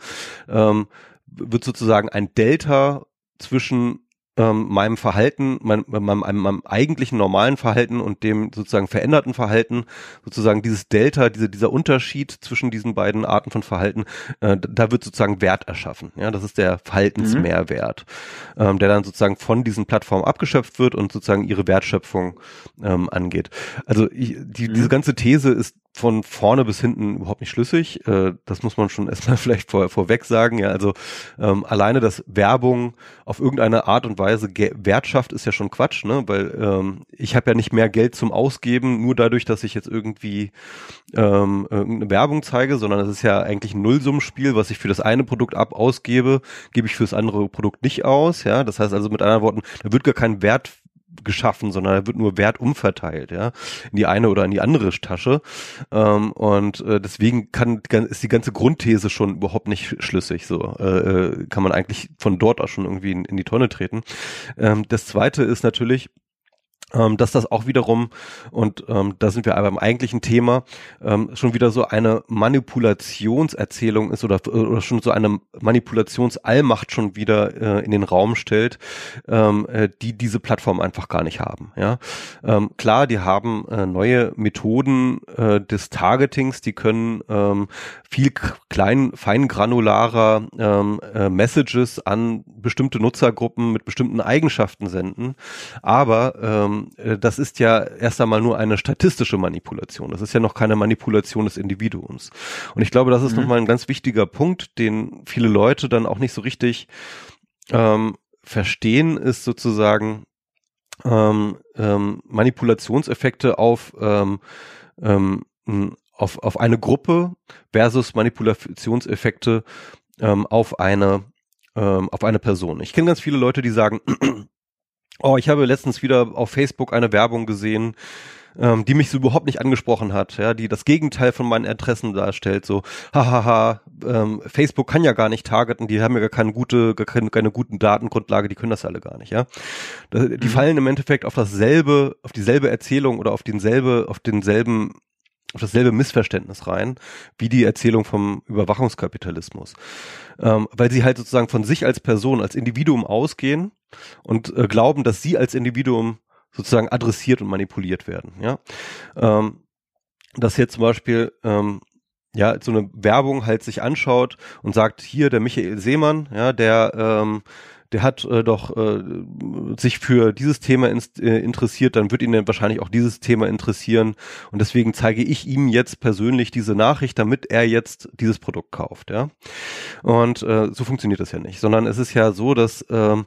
ähm, wird sozusagen ein Delta zwischen ähm, meinem Verhalten, mein, meinem, meinem, meinem eigentlichen normalen Verhalten und dem sozusagen veränderten Verhalten, sozusagen dieses Delta, diese, dieser Unterschied zwischen diesen beiden Arten von Verhalten, äh, da wird sozusagen Wert erschaffen. Ja, das ist der Verhaltensmehrwert, mhm. ähm, der dann sozusagen von diesen Plattformen abgeschöpft wird und sozusagen ihre Wertschöpfung ähm, angeht. Also ich, die, mhm. diese ganze These ist von vorne bis hinten überhaupt nicht schlüssig. Äh, das muss man schon [LAUGHS] erstmal vielleicht vor, vorweg sagen. Ja, also ähm, alleine, dass Werbung auf irgendeine Art und Weise Wert schafft, ist ja schon Quatsch, ne? Weil ähm, ich habe ja nicht mehr Geld zum Ausgeben, nur dadurch, dass ich jetzt irgendwie ähm, irgendeine Werbung zeige, sondern es ist ja eigentlich ein Nullsummenspiel, was ich für das eine Produkt ab ausgebe, gebe ich für das andere Produkt nicht aus. Ja, das heißt also mit anderen Worten, da wird gar kein Wert geschaffen, sondern da wird nur Wert umverteilt, ja, in die eine oder in die andere Tasche. Ähm, und äh, deswegen kann ist die ganze Grundthese schon überhaupt nicht schlüssig. So äh, äh, kann man eigentlich von dort aus schon irgendwie in, in die Tonne treten. Ähm, das zweite ist natürlich, ähm, dass das auch wiederum, und ähm, da sind wir aber im eigentlichen Thema, ähm, schon wieder so eine Manipulationserzählung ist oder, oder schon so eine Manipulationsallmacht schon wieder äh, in den Raum stellt, ähm, äh, die diese Plattform einfach gar nicht haben. Ja, ähm, Klar, die haben äh, neue Methoden äh, des Targetings, die können ähm, viel klein, feingranularer ähm, äh, Messages an bestimmte Nutzergruppen mit bestimmten Eigenschaften senden, aber ähm, äh, das ist ja erst einmal nur eine statistische Manipulation. Das ist ja noch keine Manipulation des Individuums. Und ich glaube, das ist mhm. nochmal ein ganz wichtiger Punkt, den viele Leute dann auch nicht so richtig ähm, verstehen, ist sozusagen ähm, ähm, Manipulationseffekte auf ähm, ähm, auf, auf eine Gruppe versus Manipulationseffekte ähm, auf eine ähm, auf eine Person. Ich kenne ganz viele Leute, die sagen, Oh, ich habe letztens wieder auf Facebook eine Werbung gesehen, ähm, die mich so überhaupt nicht angesprochen hat, ja, die das Gegenteil von meinen Interessen darstellt, so, hahaha, ähm, Facebook kann ja gar nicht targeten, die haben ja gar keine gute, gar keine, keine guten Datengrundlage, die können das alle gar nicht, ja. Die mhm. fallen im Endeffekt auf dasselbe, auf dieselbe Erzählung oder auf denselbe, auf denselben auf dasselbe Missverständnis rein, wie die Erzählung vom Überwachungskapitalismus. Ähm, weil sie halt sozusagen von sich als Person, als Individuum ausgehen und äh, glauben, dass sie als Individuum sozusagen adressiert und manipuliert werden. Ja, ähm, dass hier zum Beispiel ähm, ja so eine Werbung halt sich anschaut und sagt, hier der Michael Seemann, ja, der ähm, der hat äh, doch äh, sich für dieses Thema ins, äh, interessiert, dann wird ihn dann wahrscheinlich auch dieses Thema interessieren und deswegen zeige ich ihm jetzt persönlich diese Nachricht, damit er jetzt dieses Produkt kauft, ja. Und äh, so funktioniert das ja nicht, sondern es ist ja so, dass äh,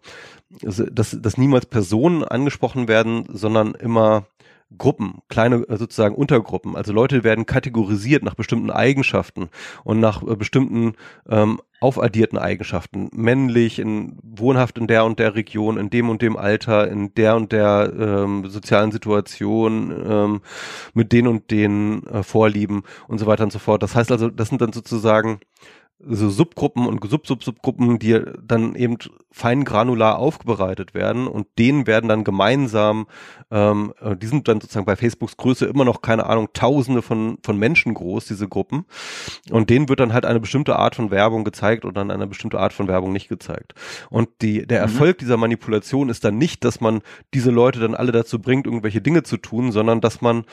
dass, dass niemals Personen angesprochen werden, sondern immer Gruppen, kleine äh, sozusagen Untergruppen. Also Leute werden kategorisiert nach bestimmten Eigenschaften und nach äh, bestimmten ähm, aufaddierten Eigenschaften. Männlich, in, wohnhaft in der und der Region, in dem und dem Alter, in der und der ähm, sozialen Situation, ähm, mit den und den äh, Vorlieben und so weiter und so fort. Das heißt also, das sind dann sozusagen so Subgruppen und Sub-Sub-Subgruppen, die dann eben fein granular aufbereitet werden und denen werden dann gemeinsam, ähm, äh, die sind dann sozusagen bei Facebooks Größe immer noch, keine Ahnung, tausende von, von Menschen groß, diese Gruppen. Und denen wird dann halt eine bestimmte Art von Werbung gezeigt und dann eine bestimmte Art von Werbung nicht gezeigt. Und die, der mhm. Erfolg dieser Manipulation ist dann nicht, dass man diese Leute dann alle dazu bringt, irgendwelche Dinge zu tun, sondern dass man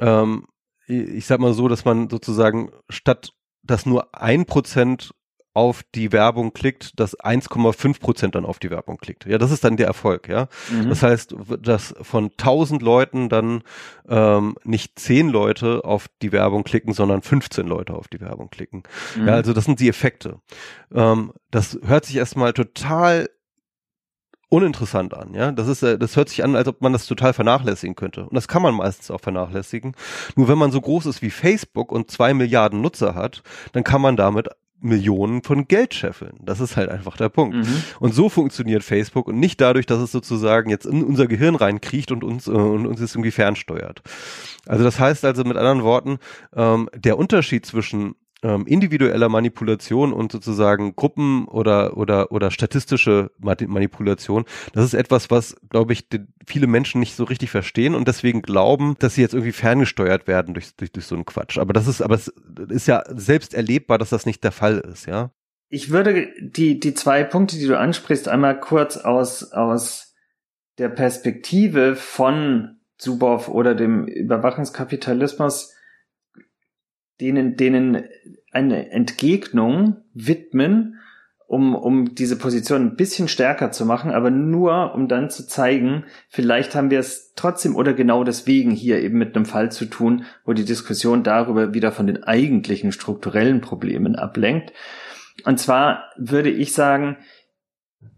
ähm, ich sag mal so, dass man sozusagen statt dass nur ein Prozent auf die Werbung klickt, dass 1,5 Prozent dann auf die Werbung klickt. Ja, das ist dann der Erfolg, ja. Mhm. Das heißt, dass von 1000 Leuten dann ähm, nicht 10 Leute auf die Werbung klicken, sondern 15 Leute auf die Werbung klicken. Mhm. Ja, also das sind die Effekte. Ähm, das hört sich erstmal total uninteressant an, ja. Das ist, äh, das hört sich an, als ob man das total vernachlässigen könnte. Und das kann man meistens auch vernachlässigen. Nur wenn man so groß ist wie Facebook und zwei Milliarden Nutzer hat, dann kann man damit Millionen von Geld scheffeln. Das ist halt einfach der Punkt. Mhm. Und so funktioniert Facebook und nicht dadurch, dass es sozusagen jetzt in unser Gehirn reinkriecht und uns, äh, und uns jetzt irgendwie fernsteuert. Also das heißt also mit anderen Worten, ähm, der Unterschied zwischen ähm, individueller Manipulation und sozusagen Gruppen oder oder oder statistische Manipulation, das ist etwas, was glaube ich viele Menschen nicht so richtig verstehen und deswegen glauben, dass sie jetzt irgendwie ferngesteuert werden durch durch, durch so einen Quatsch. Aber das ist aber es ist ja selbst erlebbar, dass das nicht der Fall ist, ja. ich würde die, die zwei Punkte, die du ansprichst, einmal kurz aus, aus der Perspektive von Zuboff oder dem Überwachungskapitalismus denen, denen eine Entgegnung widmen, um, um diese Position ein bisschen stärker zu machen, aber nur, um dann zu zeigen, vielleicht haben wir es trotzdem oder genau deswegen hier eben mit einem Fall zu tun, wo die Diskussion darüber wieder von den eigentlichen strukturellen Problemen ablenkt. Und zwar würde ich sagen,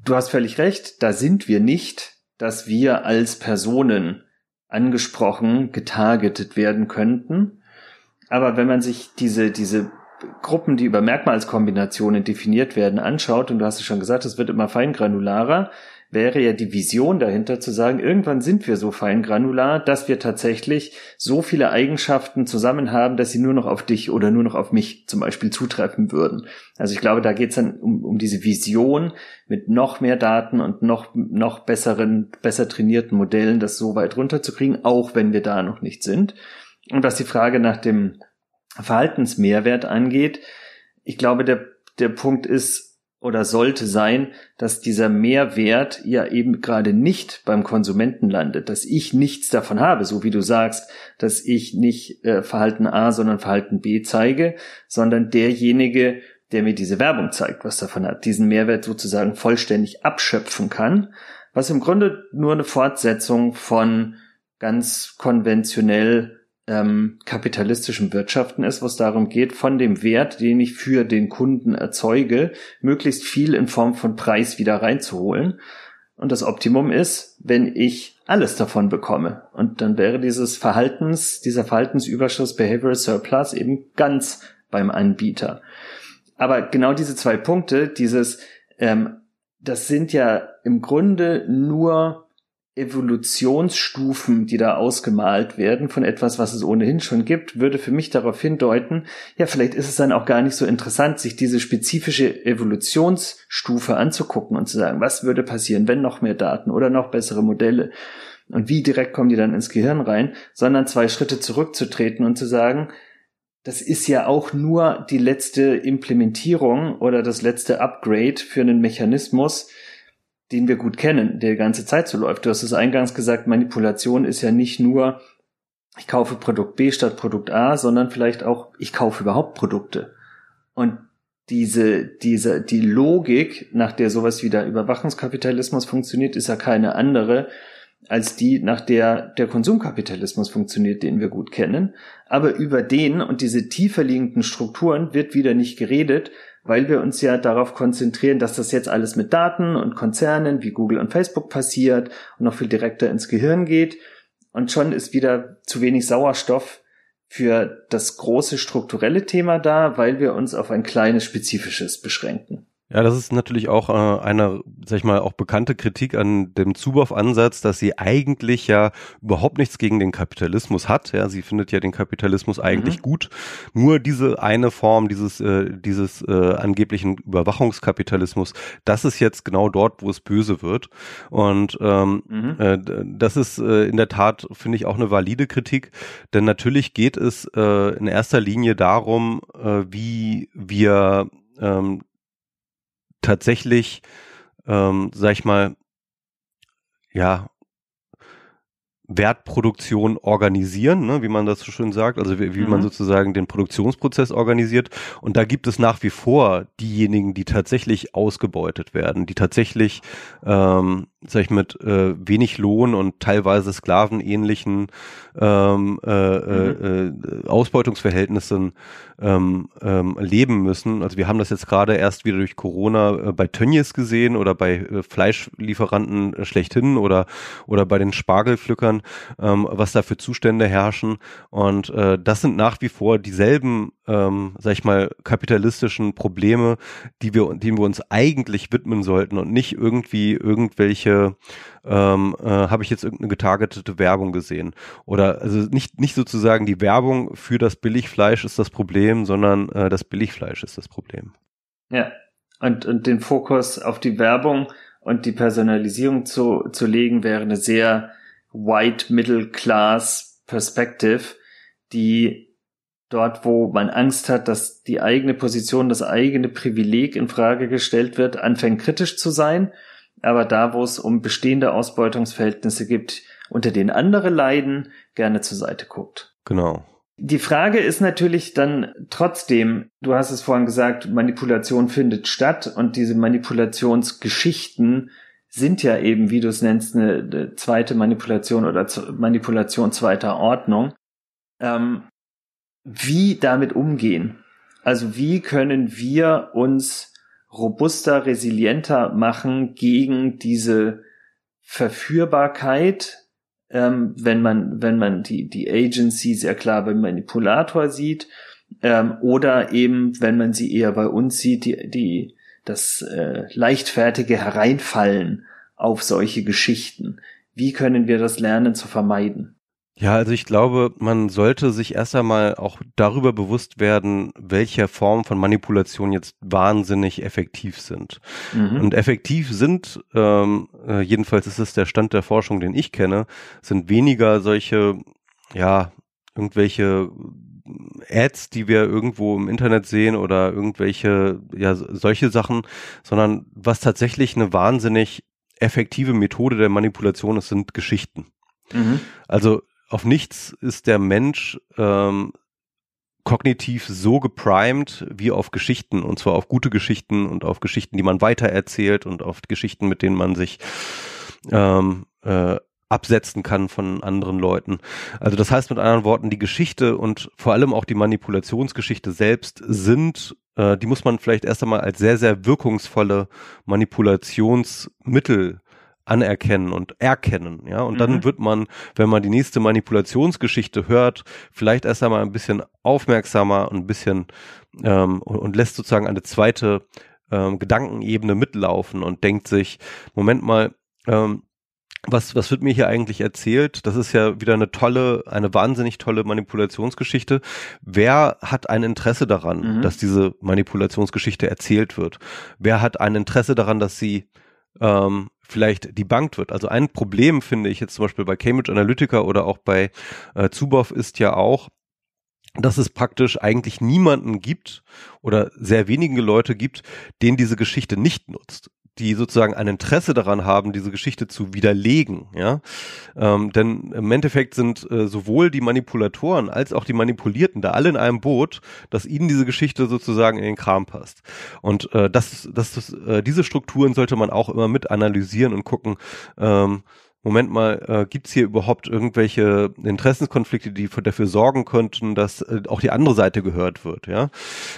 du hast völlig recht, da sind wir nicht, dass wir als Personen angesprochen, getargetet werden könnten. Aber wenn man sich diese, diese Gruppen, die über Merkmalskombinationen definiert werden, anschaut, und du hast es schon gesagt, es wird immer feingranularer, wäre ja die Vision dahinter zu sagen, irgendwann sind wir so feingranular, dass wir tatsächlich so viele Eigenschaften zusammen haben, dass sie nur noch auf dich oder nur noch auf mich zum Beispiel zutreffen würden. Also ich glaube, da geht es dann um, um diese Vision mit noch mehr Daten und noch, noch besseren, besser trainierten Modellen, das so weit runterzukriegen, auch wenn wir da noch nicht sind. Und was die Frage nach dem Verhaltensmehrwert angeht, ich glaube, der, der Punkt ist oder sollte sein, dass dieser Mehrwert ja eben gerade nicht beim Konsumenten landet, dass ich nichts davon habe, so wie du sagst, dass ich nicht äh, Verhalten A, sondern Verhalten B zeige, sondern derjenige, der mir diese Werbung zeigt, was davon hat, diesen Mehrwert sozusagen vollständig abschöpfen kann, was im Grunde nur eine Fortsetzung von ganz konventionell ähm, kapitalistischen Wirtschaften ist, wo es darum geht, von dem Wert, den ich für den Kunden erzeuge, möglichst viel in Form von Preis wieder reinzuholen. Und das Optimum ist, wenn ich alles davon bekomme. Und dann wäre dieses Verhaltens, dieser Verhaltensüberschuss Behavioral Surplus eben ganz beim Anbieter. Aber genau diese zwei Punkte, dieses, ähm, das sind ja im Grunde nur Evolutionsstufen, die da ausgemalt werden von etwas, was es ohnehin schon gibt, würde für mich darauf hindeuten, ja, vielleicht ist es dann auch gar nicht so interessant, sich diese spezifische Evolutionsstufe anzugucken und zu sagen, was würde passieren, wenn noch mehr Daten oder noch bessere Modelle? Und wie direkt kommen die dann ins Gehirn rein, sondern zwei Schritte zurückzutreten und zu sagen, das ist ja auch nur die letzte Implementierung oder das letzte Upgrade für einen Mechanismus, den wir gut kennen, der die ganze Zeit so läuft. Du hast es eingangs gesagt, Manipulation ist ja nicht nur, ich kaufe Produkt B statt Produkt A, sondern vielleicht auch, ich kaufe überhaupt Produkte. Und diese, diese, die Logik, nach der sowas wie der Überwachungskapitalismus funktioniert, ist ja keine andere als die, nach der der Konsumkapitalismus funktioniert, den wir gut kennen. Aber über den und diese tiefer liegenden Strukturen wird wieder nicht geredet, weil wir uns ja darauf konzentrieren, dass das jetzt alles mit Daten und Konzernen wie Google und Facebook passiert und noch viel direkter ins Gehirn geht. Und schon ist wieder zu wenig Sauerstoff für das große strukturelle Thema da, weil wir uns auf ein kleines spezifisches beschränken. Ja, das ist natürlich auch äh, eine, sag ich mal, auch bekannte Kritik an dem Zuboff-Ansatz, dass sie eigentlich ja überhaupt nichts gegen den Kapitalismus hat. Ja, sie findet ja den Kapitalismus eigentlich mhm. gut. Nur diese eine Form dieses, äh, dieses äh, angeblichen Überwachungskapitalismus, das ist jetzt genau dort, wo es böse wird. Und ähm, mhm. äh, das ist äh, in der Tat, finde ich, auch eine valide Kritik. Denn natürlich geht es äh, in erster Linie darum, äh, wie wir ähm, tatsächlich, ähm, sag ich mal, ja, Wertproduktion organisieren, ne, wie man das so schön sagt, also wie, wie mhm. man sozusagen den Produktionsprozess organisiert. Und da gibt es nach wie vor diejenigen, die tatsächlich ausgebeutet werden, die tatsächlich, ähm, sag ich mit äh, wenig Lohn und teilweise sklavenähnlichen ähm, äh, äh, mhm. äh, Ausbeutungsverhältnissen ähm, ähm, leben müssen. Also wir haben das jetzt gerade erst wieder durch Corona äh, bei Tönnies gesehen oder bei äh, Fleischlieferanten äh, schlechthin oder oder bei den Spargelpflückern, ähm, was da für Zustände herrschen. Und äh, das sind nach wie vor dieselben, ähm, sag ich mal, kapitalistischen Probleme, die wir, denen wir uns eigentlich widmen sollten und nicht irgendwie irgendwelche ähm, äh, habe ich jetzt irgendeine getargetete Werbung gesehen. Oder also nicht, nicht sozusagen die Werbung für das Billigfleisch ist das Problem, sondern äh, das Billigfleisch ist das Problem. Ja, und, und den Fokus auf die Werbung und die Personalisierung zu, zu legen, wäre eine sehr white middle class Perspective, die dort, wo man Angst hat, dass die eigene Position, das eigene Privileg in Frage gestellt wird, anfängt kritisch zu sein. Aber da, wo es um bestehende Ausbeutungsverhältnisse gibt, unter denen andere leiden, gerne zur Seite guckt. Genau. Die Frage ist natürlich dann trotzdem, du hast es vorhin gesagt, Manipulation findet statt und diese Manipulationsgeschichten sind ja eben, wie du es nennst, eine, zweite Manipulation oder Manipulation zweiter Ordnung. Ähm, wie damit umgehen? Also wie können wir uns robuster, resilienter machen gegen diese Verführbarkeit, ähm, wenn man, wenn man die, die Agency sehr klar beim Manipulator sieht, ähm, oder eben, wenn man sie eher bei uns sieht, die, die, das äh, leichtfertige Hereinfallen auf solche Geschichten. Wie können wir das lernen zu vermeiden? Ja, also ich glaube, man sollte sich erst einmal auch darüber bewusst werden, welche Formen von Manipulation jetzt wahnsinnig effektiv sind. Mhm. Und effektiv sind, ähm, äh, jedenfalls ist es der Stand der Forschung, den ich kenne, sind weniger solche, ja, irgendwelche Ads, die wir irgendwo im Internet sehen oder irgendwelche, ja, solche Sachen, sondern was tatsächlich eine wahnsinnig effektive Methode der Manipulation ist, sind Geschichten. Mhm. Also auf nichts ist der Mensch ähm, kognitiv so geprimed wie auf Geschichten und zwar auf gute Geschichten und auf Geschichten, die man weitererzählt und auf Geschichten, mit denen man sich ähm, äh, absetzen kann von anderen Leuten. Also das heißt mit anderen Worten, die Geschichte und vor allem auch die Manipulationsgeschichte selbst sind, äh, die muss man vielleicht erst einmal als sehr, sehr wirkungsvolle Manipulationsmittel anerkennen und erkennen, ja. Und mhm. dann wird man, wenn man die nächste Manipulationsgeschichte hört, vielleicht erst einmal ein bisschen aufmerksamer und ein bisschen ähm, und, und lässt sozusagen eine zweite ähm, Gedankenebene mitlaufen und denkt sich, Moment mal, ähm, was, was wird mir hier eigentlich erzählt? Das ist ja wieder eine tolle, eine wahnsinnig tolle Manipulationsgeschichte. Wer hat ein Interesse daran, mhm. dass diese Manipulationsgeschichte erzählt wird? Wer hat ein Interesse daran, dass sie ähm, vielleicht debunked wird. Also ein Problem finde ich jetzt zum Beispiel bei Cambridge Analytica oder auch bei äh, Zuboff ist ja auch, dass es praktisch eigentlich niemanden gibt oder sehr wenige Leute gibt, denen diese Geschichte nicht nutzt die sozusagen ein Interesse daran haben, diese Geschichte zu widerlegen, ja. Ähm, denn im Endeffekt sind äh, sowohl die Manipulatoren als auch die Manipulierten da alle in einem Boot, dass ihnen diese Geschichte sozusagen in den Kram passt. Und äh, das, das, äh, diese Strukturen sollte man auch immer mit analysieren und gucken, ähm, Moment mal, äh, gibt es hier überhaupt irgendwelche Interessenskonflikte, die dafür sorgen könnten, dass äh, auch die andere Seite gehört wird? Ja,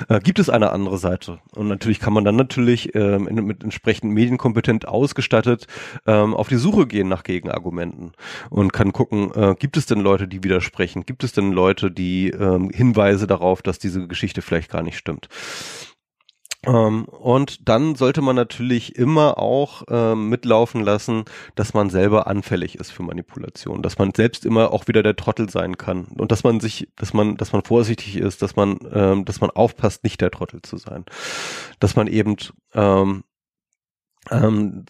äh, gibt es eine andere Seite? Und natürlich kann man dann natürlich ähm, in, mit entsprechend medienkompetent ausgestattet ähm, auf die Suche gehen nach Gegenargumenten und kann gucken, äh, gibt es denn Leute, die widersprechen? Gibt es denn Leute, die ähm, Hinweise darauf, dass diese Geschichte vielleicht gar nicht stimmt? Ähm, und dann sollte man natürlich immer auch ähm, mitlaufen lassen, dass man selber anfällig ist für Manipulation, dass man selbst immer auch wieder der Trottel sein kann und dass man sich, dass man, dass man vorsichtig ist, dass man, ähm, dass man aufpasst, nicht der Trottel zu sein, dass man eben ähm, ähm,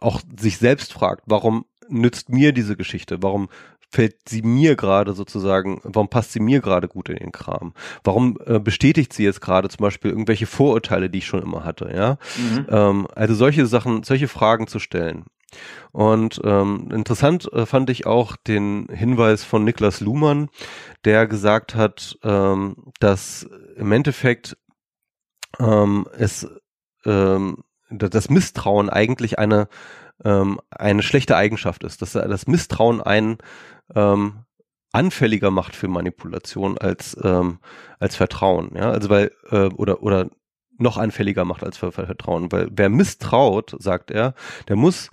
auch sich selbst fragt, warum nützt mir diese Geschichte? Warum fällt sie mir gerade sozusagen, warum passt sie mir gerade gut in den Kram? Warum äh, bestätigt sie jetzt gerade zum Beispiel irgendwelche Vorurteile, die ich schon immer hatte, ja? Mhm. Ähm, also solche Sachen, solche Fragen zu stellen. Und ähm, interessant äh, fand ich auch den Hinweis von Niklas Luhmann, der gesagt hat, ähm, dass im Endeffekt ähm, es ähm, das Misstrauen eigentlich eine ähm, eine schlechte Eigenschaft ist, dass das Misstrauen einen ähm, anfälliger macht für Manipulation als ähm, als Vertrauen, ja, also weil äh, oder oder noch anfälliger macht als für Vertrauen, weil wer misstraut, sagt er, der muss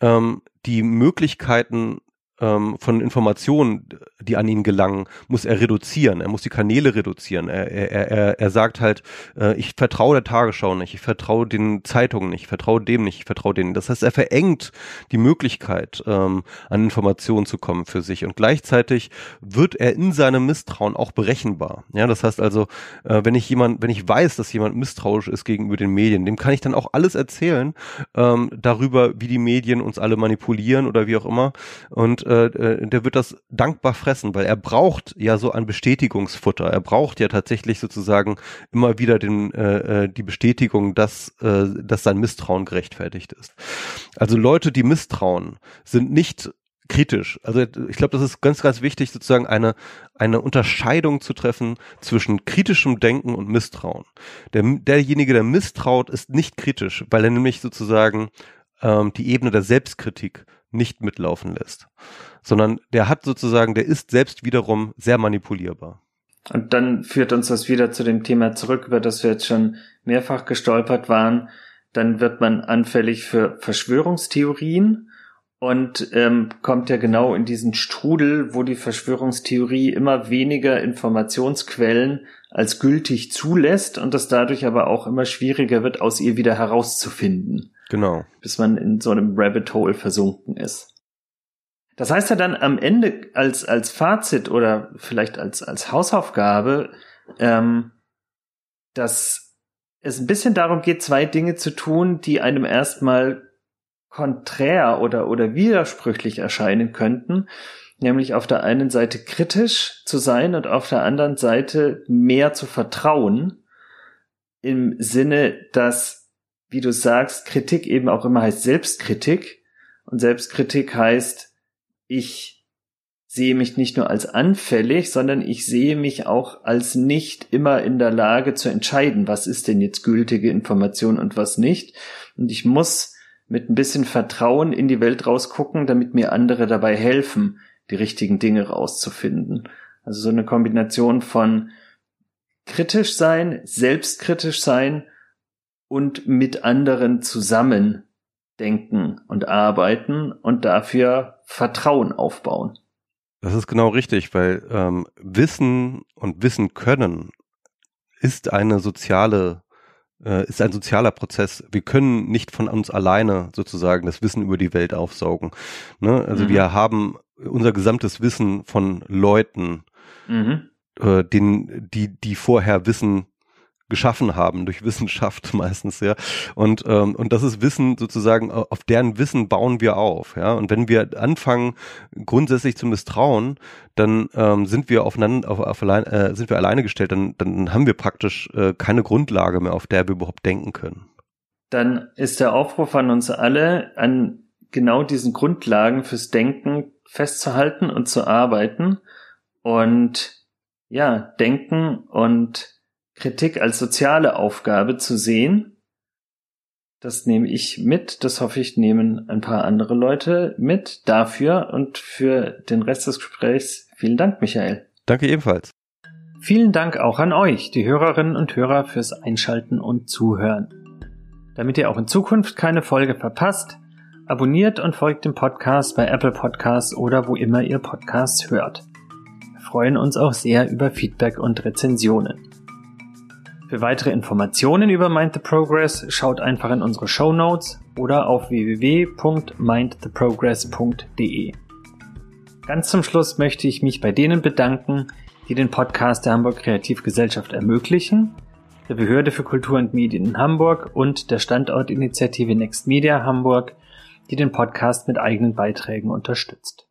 ähm, die Möglichkeiten ähm, von Informationen, die an ihn gelangen, muss er reduzieren. Er muss die Kanäle reduzieren. Er, er, er, er sagt halt, äh, ich vertraue der Tagesschau nicht, ich vertraue den Zeitungen nicht, ich vertraue dem nicht, ich vertraue denen. Das heißt, er verengt die Möglichkeit, ähm, an Informationen zu kommen für sich. Und gleichzeitig wird er in seinem Misstrauen auch berechenbar. Ja, das heißt also, äh, wenn ich jemand, wenn ich weiß, dass jemand misstrauisch ist gegenüber den Medien, dem kann ich dann auch alles erzählen ähm, darüber, wie die Medien uns alle manipulieren oder wie auch immer. Und äh, äh, der wird das dankbar fressen, weil er braucht ja so ein Bestätigungsfutter. Er braucht ja tatsächlich sozusagen immer wieder den, äh, äh, die Bestätigung, dass, äh, dass sein Misstrauen gerechtfertigt ist. Also Leute, die misstrauen, sind nicht kritisch. Also ich glaube, das ist ganz, ganz wichtig, sozusagen eine, eine Unterscheidung zu treffen zwischen kritischem Denken und Misstrauen. Der, derjenige, der misstraut, ist nicht kritisch, weil er nämlich sozusagen ähm, die Ebene der Selbstkritik nicht mitlaufen lässt, sondern der hat sozusagen, der ist selbst wiederum sehr manipulierbar. Und dann führt uns das wieder zu dem Thema zurück, über das wir jetzt schon mehrfach gestolpert waren. Dann wird man anfällig für Verschwörungstheorien und ähm, kommt ja genau in diesen Strudel, wo die Verschwörungstheorie immer weniger Informationsquellen als gültig zulässt und das dadurch aber auch immer schwieriger wird, aus ihr wieder herauszufinden. Genau. Bis man in so einem Rabbit Hole versunken ist. Das heißt ja dann am Ende als, als Fazit oder vielleicht als, als Hausaufgabe, ähm, dass es ein bisschen darum geht, zwei Dinge zu tun, die einem erstmal konträr oder, oder widersprüchlich erscheinen könnten. Nämlich auf der einen Seite kritisch zu sein und auf der anderen Seite mehr zu vertrauen. Im Sinne, dass wie du sagst, Kritik eben auch immer heißt Selbstkritik. Und Selbstkritik heißt, ich sehe mich nicht nur als anfällig, sondern ich sehe mich auch als nicht immer in der Lage zu entscheiden, was ist denn jetzt gültige Information und was nicht. Und ich muss mit ein bisschen Vertrauen in die Welt rausgucken, damit mir andere dabei helfen, die richtigen Dinge rauszufinden. Also so eine Kombination von kritisch sein, selbstkritisch sein und mit anderen zusammen denken und arbeiten und dafür Vertrauen aufbauen. Das ist genau richtig, weil ähm, Wissen und Wissen können ist eine soziale äh, ist ein sozialer Prozess. Wir können nicht von uns alleine sozusagen das Wissen über die Welt aufsaugen. Ne? Also mhm. wir haben unser gesamtes Wissen von Leuten, mhm. äh, den, die, die vorher Wissen geschaffen haben durch Wissenschaft [LAUGHS] meistens, ja. Und ähm, und das ist Wissen sozusagen auf deren Wissen bauen wir auf, ja. Und wenn wir anfangen grundsätzlich zu misstrauen, dann ähm, sind wir aufeinander auf, auf allein, äh, sind wir alleine gestellt, dann dann haben wir praktisch äh, keine Grundlage mehr, auf der wir überhaupt denken können. Dann ist der Aufruf an uns alle, an genau diesen Grundlagen fürs Denken festzuhalten und zu arbeiten und ja, denken und Kritik als soziale Aufgabe zu sehen. Das nehme ich mit, das hoffe ich nehmen ein paar andere Leute mit dafür und für den Rest des Gesprächs vielen Dank, Michael. Danke ebenfalls. Vielen Dank auch an euch, die Hörerinnen und Hörer, fürs Einschalten und Zuhören. Damit ihr auch in Zukunft keine Folge verpasst, abonniert und folgt dem Podcast bei Apple Podcasts oder wo immer ihr Podcasts hört. Wir freuen uns auch sehr über Feedback und Rezensionen. Für weitere Informationen über Mind the Progress schaut einfach in unsere Show Notes oder auf www.mindtheprogress.de. Ganz zum Schluss möchte ich mich bei denen bedanken, die den Podcast der Hamburg Kreativgesellschaft ermöglichen, der Behörde für Kultur und Medien in Hamburg und der Standortinitiative Next Media Hamburg, die den Podcast mit eigenen Beiträgen unterstützt.